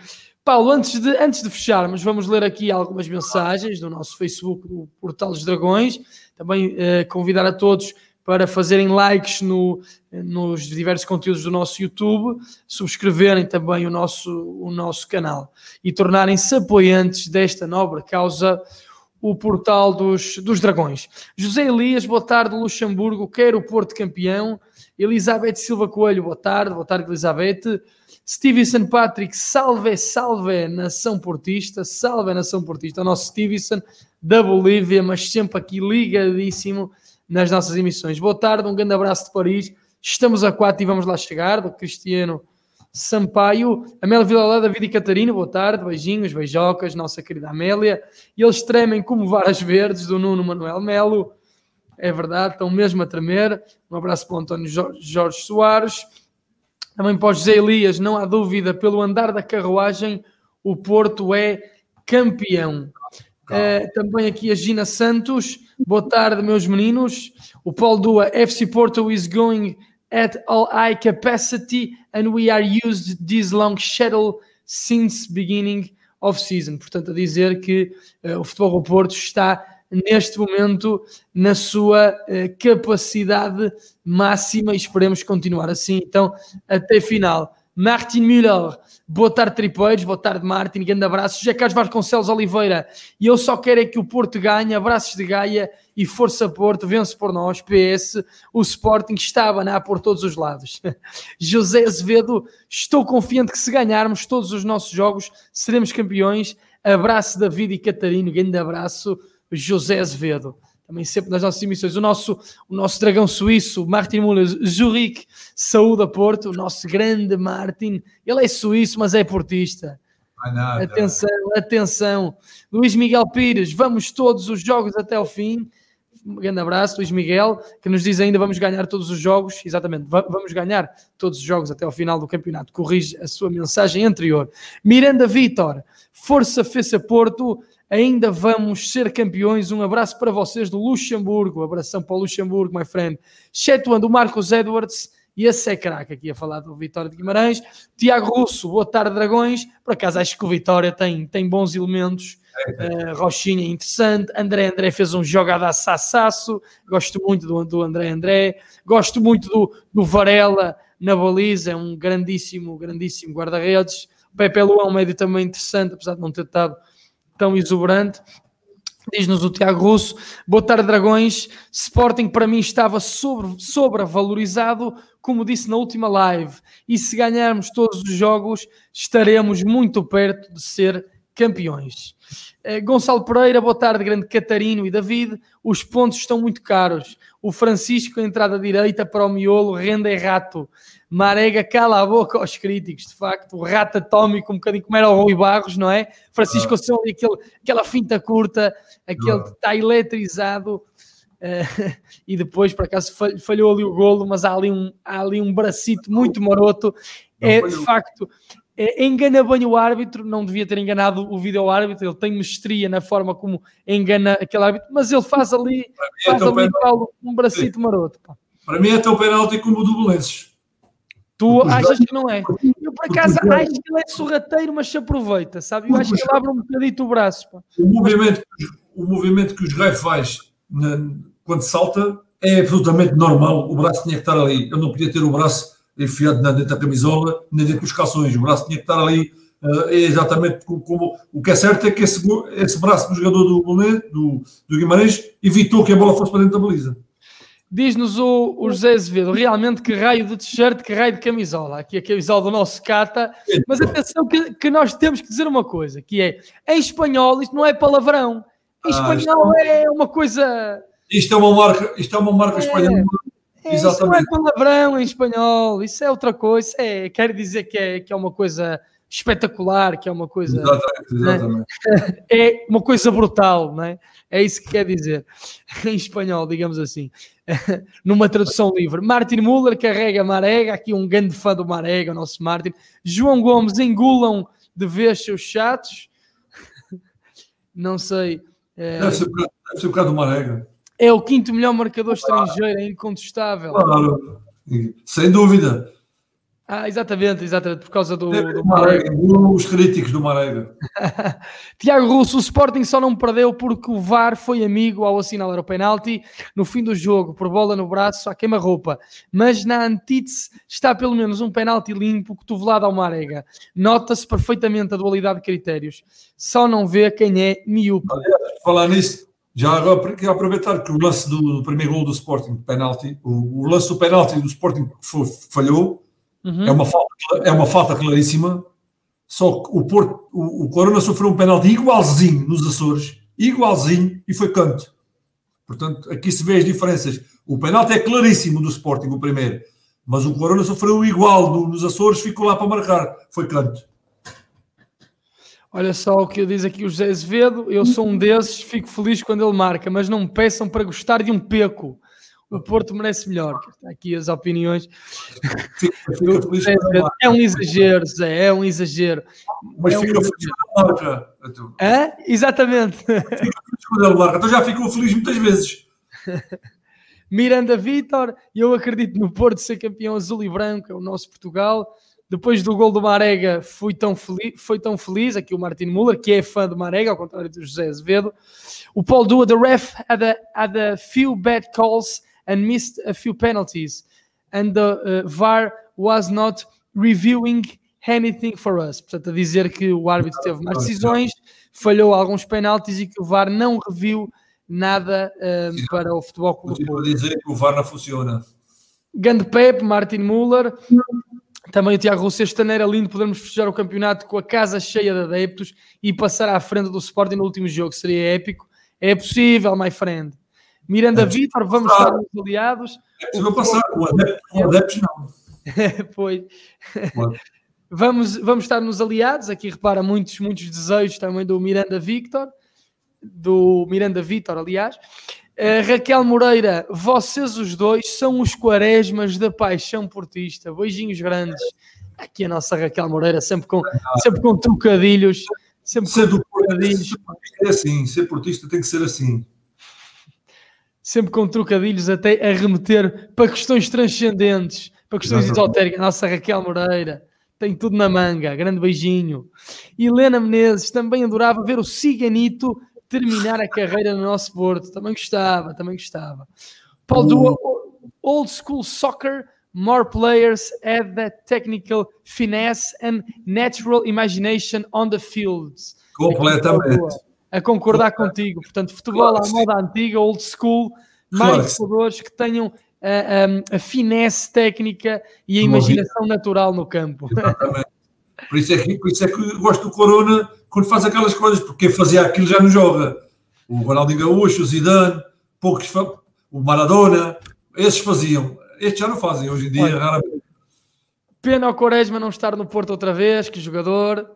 Paulo, antes de, antes de fecharmos, vamos ler aqui algumas mensagens do nosso Facebook, do Portal dos Dragões. Também eh, convidar a todos para fazerem likes no, nos diversos conteúdos do nosso YouTube, subscreverem também o nosso, o nosso canal e tornarem-se apoiantes desta nobre causa o portal dos, dos Dragões. José Elias, boa tarde, Luxemburgo, quero o Porto campeão. Elizabeth Silva Coelho, boa tarde, boa tarde, Elizabeth. Stevenson Patrick, salve, salve, nação portista, salve, nação portista, o nosso Stevenson da Bolívia, mas sempre aqui ligadíssimo nas nossas emissões. Boa tarde, um grande abraço de Paris. Estamos a quatro e vamos lá chegar, do Cristiano Sampaio, Amélia Vilalé, David e Catarina, boa tarde, beijinhos, beijocas, nossa querida Amélia. E eles tremem como varas verdes do Nuno Manuel Melo. É verdade, estão mesmo a tremer. Um abraço para o António Jorge Soares. Também para o José Elias, não há dúvida, pelo andar da carruagem, o Porto é campeão. Uh, também aqui a Gina Santos, boa tarde, meus meninos. O Paulo Dua, FC Porto is going at all high capacity and we are used this long shuttle since beginning of season. Portanto, a dizer que uh, o Futebol do Porto está neste momento na sua uh, capacidade máxima e esperemos continuar assim. Então, até final. Martin Müller, boa tarde, tripeiros, boa tarde, Martin, grande abraço. José Carlos Vasconcelos Oliveira, e eu só quero é que o Porto ganhe, abraços de Gaia e força Porto, vence por nós, PS, o Sporting está a abanar por todos os lados. [laughs] José Azevedo, estou confiante que se ganharmos todos os nossos jogos, seremos campeões. Abraço David e Catarino, grande abraço, José Azevedo também sempre nas nossas emissões, o nosso, o nosso dragão suíço, Martin Müller, Zurich, saúde a Porto, o nosso grande Martin, ele é suíço, mas é portista. Atenção, atenção. Luís Miguel Pires, vamos todos os jogos até o fim. Um grande abraço, Luís Miguel, que nos diz ainda vamos ganhar todos os jogos. Exatamente, vamos ganhar todos os jogos até ao final do campeonato. Corrige a sua mensagem anterior. Miranda Vitor, Força Feça Porto, ainda vamos ser campeões. Um abraço para vocês do Luxemburgo, abração para o Luxemburgo, my friend. Excetuando o Marcos Edwards e esse é craque aqui a falar do Vitória de Guimarães. Tiago Russo, boa tarde, Dragões. Por acaso acho que o Vitória tem, tem bons elementos. Uh, Rochinha é interessante. André André fez um jogada a sassaço. Gosto muito do, do André André. Gosto muito do, do Varela na baliza. É um grandíssimo, grandíssimo guarda-redes. Pepe Luão, médio também interessante, apesar de não ter estado tão exuberante. Diz-nos o Tiago Russo, boa tarde Dragões, Sporting para mim estava sobre, sobrevalorizado, como disse na última live, e se ganharmos todos os jogos estaremos muito perto de ser campeões. Eh, Gonçalo Pereira, boa tarde, grande Catarino e David, os pontos estão muito caros, o Francisco, entrada direita para o miolo, renda é rato, Marega cala a boca aos críticos, de facto, o rato atómico, um bocadinho como era o Rui Barros, não é? Francisco ah. ali, aquele, aquela finta curta, aquele ah. que está eletrizado, uh, [laughs] e depois, por acaso, falhou ali o golo, mas há ali um, há ali um bracito muito maroto, é de facto, engana bem o árbitro, não devia ter enganado o vídeo árbitro, ele tem mestria na forma como engana aquele árbitro, mas ele faz ali, é faz ali Paulo, um bracito maroto. Pá. Para mim é tão penalti como o do Belenenses. Tu achas que não é? Eu, por acaso, acho que ele é sorrateiro, mas se aproveita, sabe? Eu acho que ele abre um bocadinho o braço. Pá. O, movimento, o movimento que o Jogai faz na, quando salta é absolutamente normal. O braço tinha que estar ali. Eu não podia ter o braço enfiado dentro da camisola, nem dentro dos calções. O braço tinha que estar ali. Uh, exatamente como, como, O que é certo é que esse, esse braço do jogador do, do, do Guimarães evitou que a bola fosse para dentro da baliza. Diz-nos o, o, José Azevedo, realmente que raio de t-shirt, que raio de camisola. Aqui a camisola do nosso Cata. Mas atenção que, que, nós temos que dizer uma coisa, que é, em espanhol isto não é palavrão. Em ah, espanhol é... é uma coisa... Isto é uma marca, isto é uma marca é, espanhola. É, Isso não é palavrão em espanhol, isso é outra coisa. É, quer dizer que é, que é uma coisa espetacular, que é uma coisa. Exatamente, exatamente. Né? [laughs] É uma coisa brutal, não é? É isso que quer dizer [laughs] em espanhol, digamos assim, [laughs] numa tradução livre. Martin Muller carrega Marega, aqui um grande fã do Marega, o nosso Martin. João Gomes engulam de vez seus chatos. Não sei. É... Deve, ser, deve ser um bocado do Marega. É o quinto melhor marcador estrangeiro, é incontestável. Claro, sem dúvida. Ah, exatamente, exatamente, por causa do, É, do Marega, os críticos do Marega. [laughs] Tiago Russo, o Sporting só não perdeu porque o VAR foi amigo ao assinalar o penalti no fim do jogo, por bola no braço, à queima-roupa. Mas na antítese está pelo menos um penalti limpo, cotovelado ao Marega. Nota-se perfeitamente a dualidade de critérios. Só não vê quem é miúpe. Falar nisso, já agora queria aproveitar que o lance do, do primeiro gol do Sporting, penalti, o, o lance do penalti do Sporting foi- falhou, Uhum. é, uma falta, é uma falta claríssima. Só que o, Porto, o, o Corona sofreu um penalti igualzinho nos Açores, igualzinho, e foi canto. Portanto, aqui se vê as diferenças. O penalti é claríssimo do Sporting, o primeiro, mas o Corona sofreu igual no- nos Açores, ficou lá para marcar, foi canto. Olha só o que diz aqui o José Azevedo. Eu sou um desses, fico feliz quando ele marca, mas não me peçam para gostar de um peco. O Porto merece melhor. Aqui as opiniões. José Azevedo. marca. É um exagero, Zé, é um exagero. Mas é um fica exagero. feliz quando marca. Então, Hã? Exatamente. Fica feliz quando ele marca. Então já ficou feliz muitas vezes. [laughs] Miranda Vitor, eu acredito no Porto ser campeão azul e branco, é o nosso Portugal. Depois do gol do Marega, fui tão feliz, foi tão feliz, aqui o Martin Muller, que é fã do Marega, ao contrário do José Azevedo. O Paul Dua, the ref, had a, had a few bad calls and missed a few penalties. And the uh, VAR was not reviewing anything for us. Portanto, a dizer que o árbitro teve mais decisões, falhou alguns penaltis e que o VAR não reviu nada um, para o Futebol Clube a dizer que o VAR não funciona. Gande Pep, Martin Muller, também o Tiago Rousseau, este ano era lindo podermos festejar o campeonato com a casa cheia de adeptos e passar à frente do Sporting no último jogo, seria épico. É possível, my friend. Miranda É Vitor, vamos estar nos aliados. É possível passar com adeptos, adeptos não. [laughs] pois. [laughs] Vamos, vamos estar nos aliados. Aqui repara muitos, muitos desejos também do Miranda Victor, do Miranda Vitor, aliás. Raquel Moreira, vocês os dois são os quaresmas da paixão portista. Beijinhos grandes. Aqui a nossa Raquel Moreira, sempre com, sempre com trocadilhos. Sempre com Ser Porto trocadilhos. é assim, ser portista tem que ser assim. sempre com trocadilhos até a remeter para questões transcendentes, para questões Exatamente. esotéricas. Nossa Raquel Moreira tem tudo na manga. Grande beijinho. Helena Menezes também adorava ver o Ciganito terminar a carreira no nosso Porto. Também gostava, também gostava. Paulo Dua, old school soccer, more players have that technical finesse and natural imagination on the fields. Completamente. A concordar contigo. Portanto, futebol à moda antiga, old school, mais jogadores que tenham a, a- a finesse técnica e a imaginação natural no campo. [laughs] Exatamente. Por isso, é que, por isso é que gosto do Corona quando faz aquelas coisas, porque fazia aquilo já não joga. O Ronaldinho Gaúcho, o Zidane, poucos, o Maradona, esses faziam. Estes já não fazem hoje em dia, Olha. raramente. Pena ao Quaresma não estar no Porto outra vez, que jogador.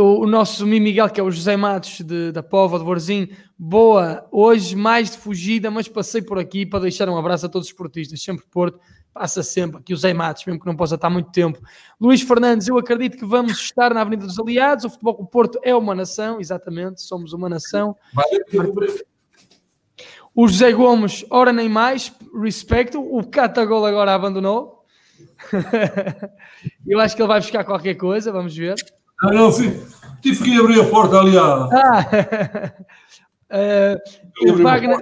O nosso Mi Miguel, que é o José Matos de- da Pova, de Borzinho, boa, hoje mais de fugida, mas passei por aqui para deixar um abraço a todos os esportistas, sempre Porto, passa sempre aqui o Zé Matos, mesmo que não possa estar muito tempo. Luís Fernandes, eu acredito que vamos estar na Avenida dos Aliados, o Futebol Clube Porto é uma nação, exatamente, somos uma nação. O José Gomes, ora nem mais, respeito, o Catagol agora abandonou. [laughs] eu acho que ele vai buscar qualquer coisa, vamos ver. Não, não, fi- tive que ir abrir a porta ali à. Ah, [laughs] eh, o, Wagner,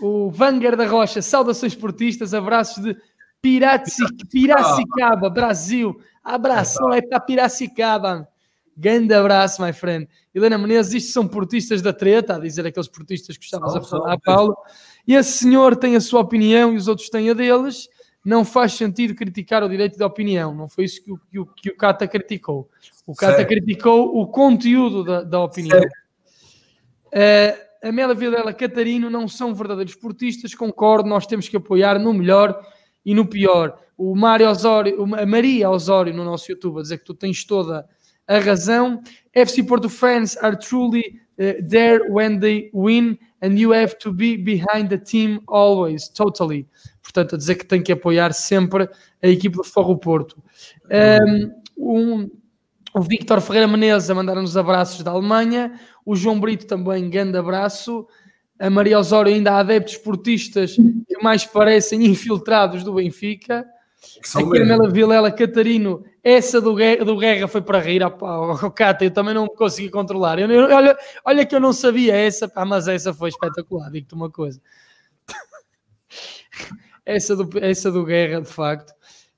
o Vanger da Rocha, saudações portistas, abraços de Piraci, Piracicaba, Brasil. Abração é para Piracicaba. Grande abraço, my friend. Helena Menezes, isto são portistas da treta, a dizer aqueles portistas que estavas a falar. Paulo. E esse senhor tem a sua opinião e os outros têm a deles. Não faz sentido criticar o direito de opinião. Não foi isso que o, que o, que o Cata criticou. O Cata Certo. criticou o conteúdo da, da opinião. Uh, Amélia Vilela Catarino não são verdadeiros portistas, concordo, nós temos que apoiar no melhor e no pior. O Mário Osório, a Maria Osório no nosso YouTube a dizer que tu tens toda a razão. FC Porto fans are truly uh, there when they win and you have to be behind the team always, totally. Portanto, a dizer que tem que apoiar sempre a equipe do Forro Porto. Um, o Victor Ferreira Menezes a mandar-nos abraços da Alemanha. O João Brito também, grande abraço. A Maria Osório ainda há adeptos portistas que mais parecem infiltrados do Benfica. Aqui Mela Vilela, Catarino, essa do Guerra, do Guerra foi para rir, ao Cata, eu também não consegui controlar. Eu, eu, olha, olha que eu não sabia essa, pá, mas essa foi espetacular, digo-te uma coisa. [laughs] essa, do, essa do Guerra, de facto.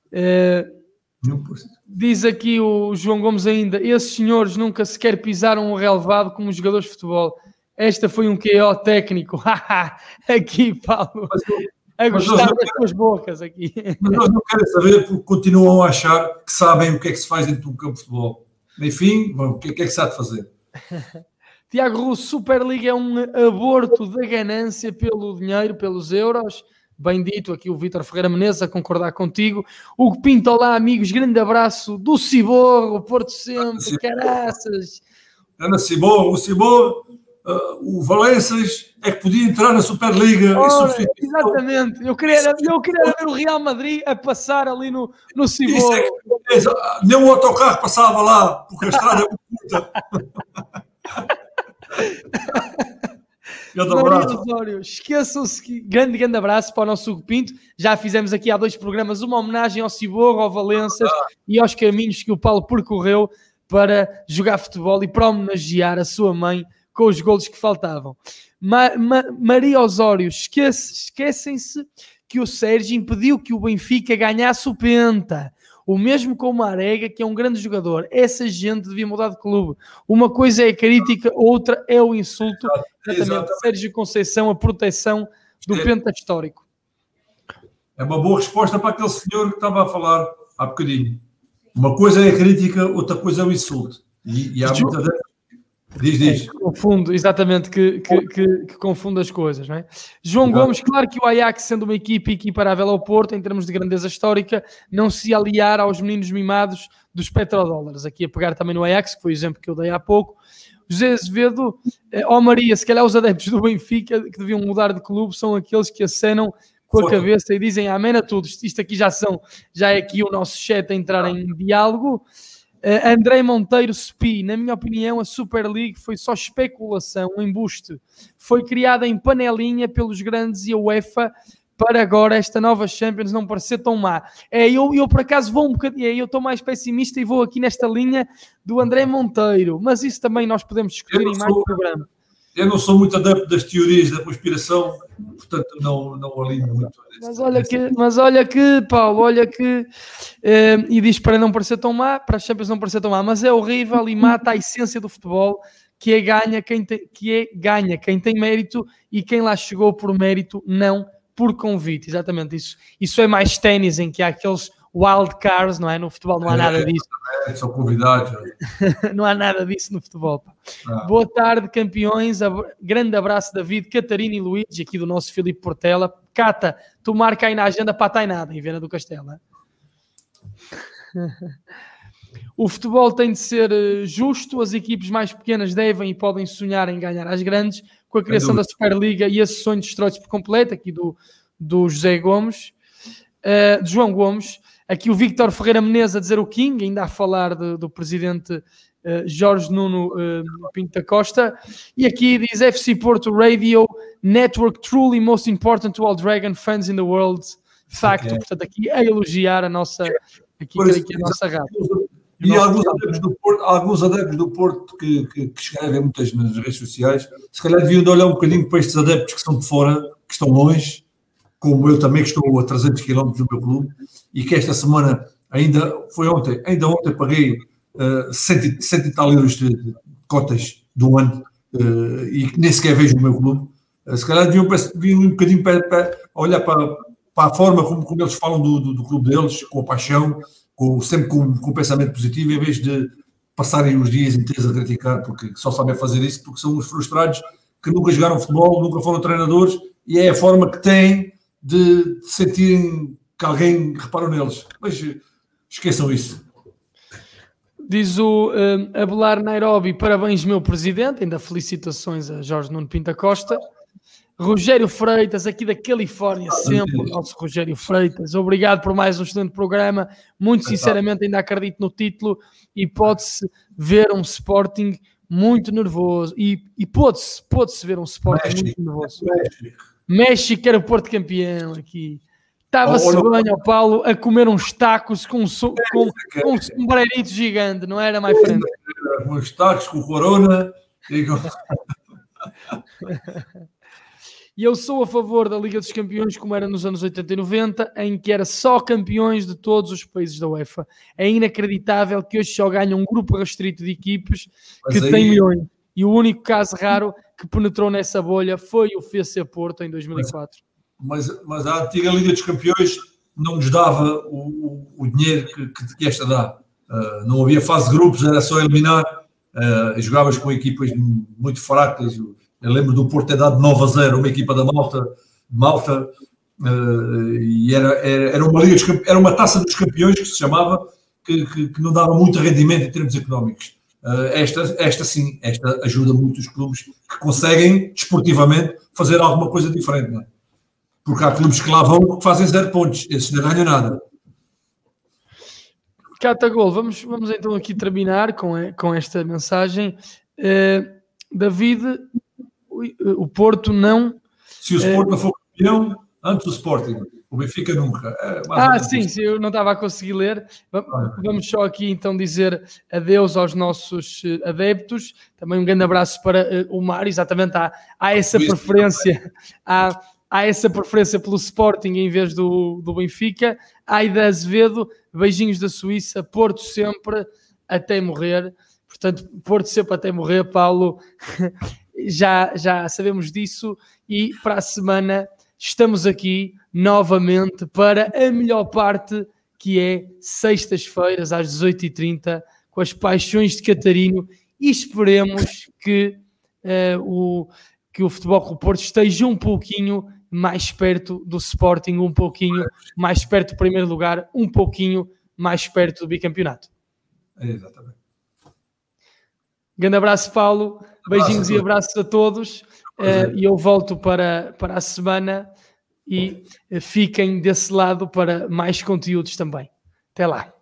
Uh, diz aqui o João Gomes ainda, esses senhores nunca sequer pisaram um relevado como jogadores de futebol. Esta foi um QO técnico. [laughs] aqui, Paulo a gostar das tuas bocas aqui. Mas nós não queremos saber porque continuam a achar que sabem o que é que se faz dentro de um campo de futebol. Enfim, o que é que, é que se há de fazer? [laughs] Tiago Russo, Superliga é um aborto da ganância pelo dinheiro, pelos euros. Bem dito, aqui o Vítor Ferreira Menezes a concordar contigo. O Pinto, olá amigos, grande abraço do Ciborro, Porto sempre, caraças. Ana Ciborro, o Ciborro uh, o Valências é que podia entrar na Superliga Ora, Exatamente, eu queria, eu queria ver o Real Madrid a passar ali no, no Cibor. É, é, nem um autocarro passava lá, porque a estrada é muito curta. [laughs] Osório, esqueçam-se que grande, grande abraço para o nosso Hugo Pinto. Já fizemos aqui há dois programas uma homenagem ao Ciborro, ao Valenças ah. e aos caminhos que o Paulo percorreu para jogar futebol e para homenagear a sua mãe com os golos que faltavam. Ma, Ma, Maria Osório, esquece, esquecem-se que o Sérgio impediu que o Benfica ganhasse o Penta. O mesmo com o Marega, que é um grande jogador. Essa gente devia mudar de clube. Uma coisa é a crítica, outra é o insulto. Exatamente. Exatamente. Sérgio Conceição, a proteção do é. Penta histórico. É uma boa resposta para aquele senhor que estava a falar há bocadinho. Uma coisa é a crítica, outra coisa é o insulto. E, e há muita Diz, diz. É, confundo, exatamente, que, que, que, que, confunde as coisas, não é? João Gomes, claro que o Ajax, sendo uma equipe equiparável ao Porto, em termos de grandeza histórica, não se aliar aos meninos mimados dos petrodólares. Aqui a pegar também no Ajax, que foi o exemplo que eu dei há pouco. José Azevedo, eh, ó oh Maria, se calhar os adeptos do Benfica que deviam mudar de clube são aqueles que acenam com a cabeça e dizem amém a tudo. Isto aqui já são, já é aqui o nosso chat a entrar em diálogo. Uh, André Monteiro Spi, na minha opinião, a Super League foi só especulação, um embuste. Foi criada em panelinha pelos grandes e a UEFA para agora esta nova Champions não parecer tão má. É, eu, eu por acaso vou um bocadinho, é, eu estou mais pessimista e vou aqui nesta linha do André Monteiro, mas isso também nós podemos discutir em mais sou, programa. Eu não sou muito adepto das teorias da conspiração, portanto não, não alinho muito. Mas olha que, mas olha que, Paulo, olha que, eh, e diz para não parecer tão má, para as Champions não parecer tão má, mas é horrível e mata a essência do futebol, que é ganha quem tem, que é ganha quem tem mérito e quem lá chegou por mérito, não por convite. Exatamente isso. Isso é mais ténis em que há aqueles wild cards, não é? No futebol não há nada disso. É, são convidados. [laughs] não há nada disso no futebol. Ah. Boa tarde, campeões. Grande abraço, David, Catarina e Luís, aqui do nosso Filipe Portela. Cata, tu marca aí na agenda para estar em nada, em Viana do Castelo. É? [laughs] O futebol tem de ser eh, justo, as equipes mais pequenas devem e podem sonhar em ganhar as grandes, com a criação da Superliga e esse sonho destrói-se por completo, aqui do, do José Gomes, uh, de João Gomes. Aqui o Victor Ferreira Menezes a dizer o King, ainda a falar de, do presidente uh, Jorge Nuno uh, Pinto da Costa. E aqui diz FC Porto Radio Network truly most important to all Dragon fans in the world. Facto, okay. portanto, aqui a elogiar a nossa, aqui, aqui a nossa rádio. E alguns adeptos, do Porto, alguns adeptos do Porto que, que, que, escrevem muitas nas redes sociais, se calhar deviam de olhar um bocadinho para estes adeptos que estão de fora, que estão longe, como eu também que estou a 300 km do meu clube, e que esta semana, ainda foi ontem, ainda ontem paguei uh, 100, 100 e tal euros de, de cotas do ano uh, e nem sequer vejo o meu clube. Uh, se calhar deviam, um bocadinho para, para olhar para, para a forma como, como eles falam do, do, do, clube deles, com a paixão, com, sempre com, com um pensamento positivo, em vez de passarem os dias inteiros a criticar, porque só sabem fazer isso, porque são os frustrados que nunca jogaram futebol, nunca foram treinadores, e é a forma que têm de sentirem que alguém reparou neles. Mas esqueçam isso. Diz o uh, Abelar Nairobi, parabéns, meu presidente. Ainda felicitações a Jorge Nuno Pinta Costa. Rogério Freitas, aqui da Califórnia, sempre, o nosso Rogério Freitas. Obrigado por mais um excelente programa. Muito sinceramente, ainda acredito no título e pode-se ver um Sporting muito nervoso. E, e pode-se pode ver um Sporting México. muito nervoso. México. México era o Porto campeão aqui. Estava-se bem ao Paulo a comer uns tacos com, com, com um sombreirito gigante, não era mais frente? Uns tacos com corona e com... [laughs] E eu sou a favor da Liga dos Campeões, como era nos anos 80 e 90, em que era só campeões de todos os países da UEFA. É inacreditável que hoje só ganha um grupo restrito de equipes que aí... tem milhões. E o único caso raro que penetrou nessa bolha foi o FC Porto em 2004. Mas, mas a antiga Liga dos Campeões não nos dava o, o, o dinheiro que, que, que, esta dá. Uh, não havia fase de grupos, era só eliminar. Uh, jogavas com equipas muito fracas. Eu lembro do Porto ter dado 9 a 0 uma equipa da Malta, Malta uh, e era, era, era, uma liga era uma taça dos campeões que se chamava, que, que, que não dava muito rendimento em termos económicos. Uh, esta, esta sim, esta ajuda muito os clubes que conseguem, desportivamente, fazer alguma coisa diferente, não é? Porque há clubes que lá vão que fazem zero pontos, esses não ganham nada. Catagol, vamos, vamos então aqui terminar com, com esta mensagem. Uh, David, o Porto não. Se o Sport não for campeão, antes do Sporting. O Benfica nunca. É ah, sim, sim, eu não estava a conseguir ler. Vamos só aqui então dizer adeus aos nossos eh, adeptos. Também um grande abraço para uh, o Mário. Exatamente, há, há essa preferência. Há, há essa preferência pelo Sporting em vez do, do Benfica. Aida Azevedo, beijinhos da Suíça, Porto sempre até morrer. Portanto, Porto sempre até morrer, Paulo. [laughs] já, já sabemos disso e para a semana estamos aqui novamente para a melhor parte que é sextas-feiras às 18h30 com as paixões de Catarino e esperemos que, uh, o, que o Futebol com o Porto esteja um pouquinho mais perto do Sporting, um pouquinho mais perto do primeiro lugar, um pouquinho mais perto do bicampeonato. É exatamente. Grande abraço, Paulo. Beijinhos e abraços a todos. Uh, e eu volto para, para a semana e fiquem desse lado para mais conteúdos também. Até lá.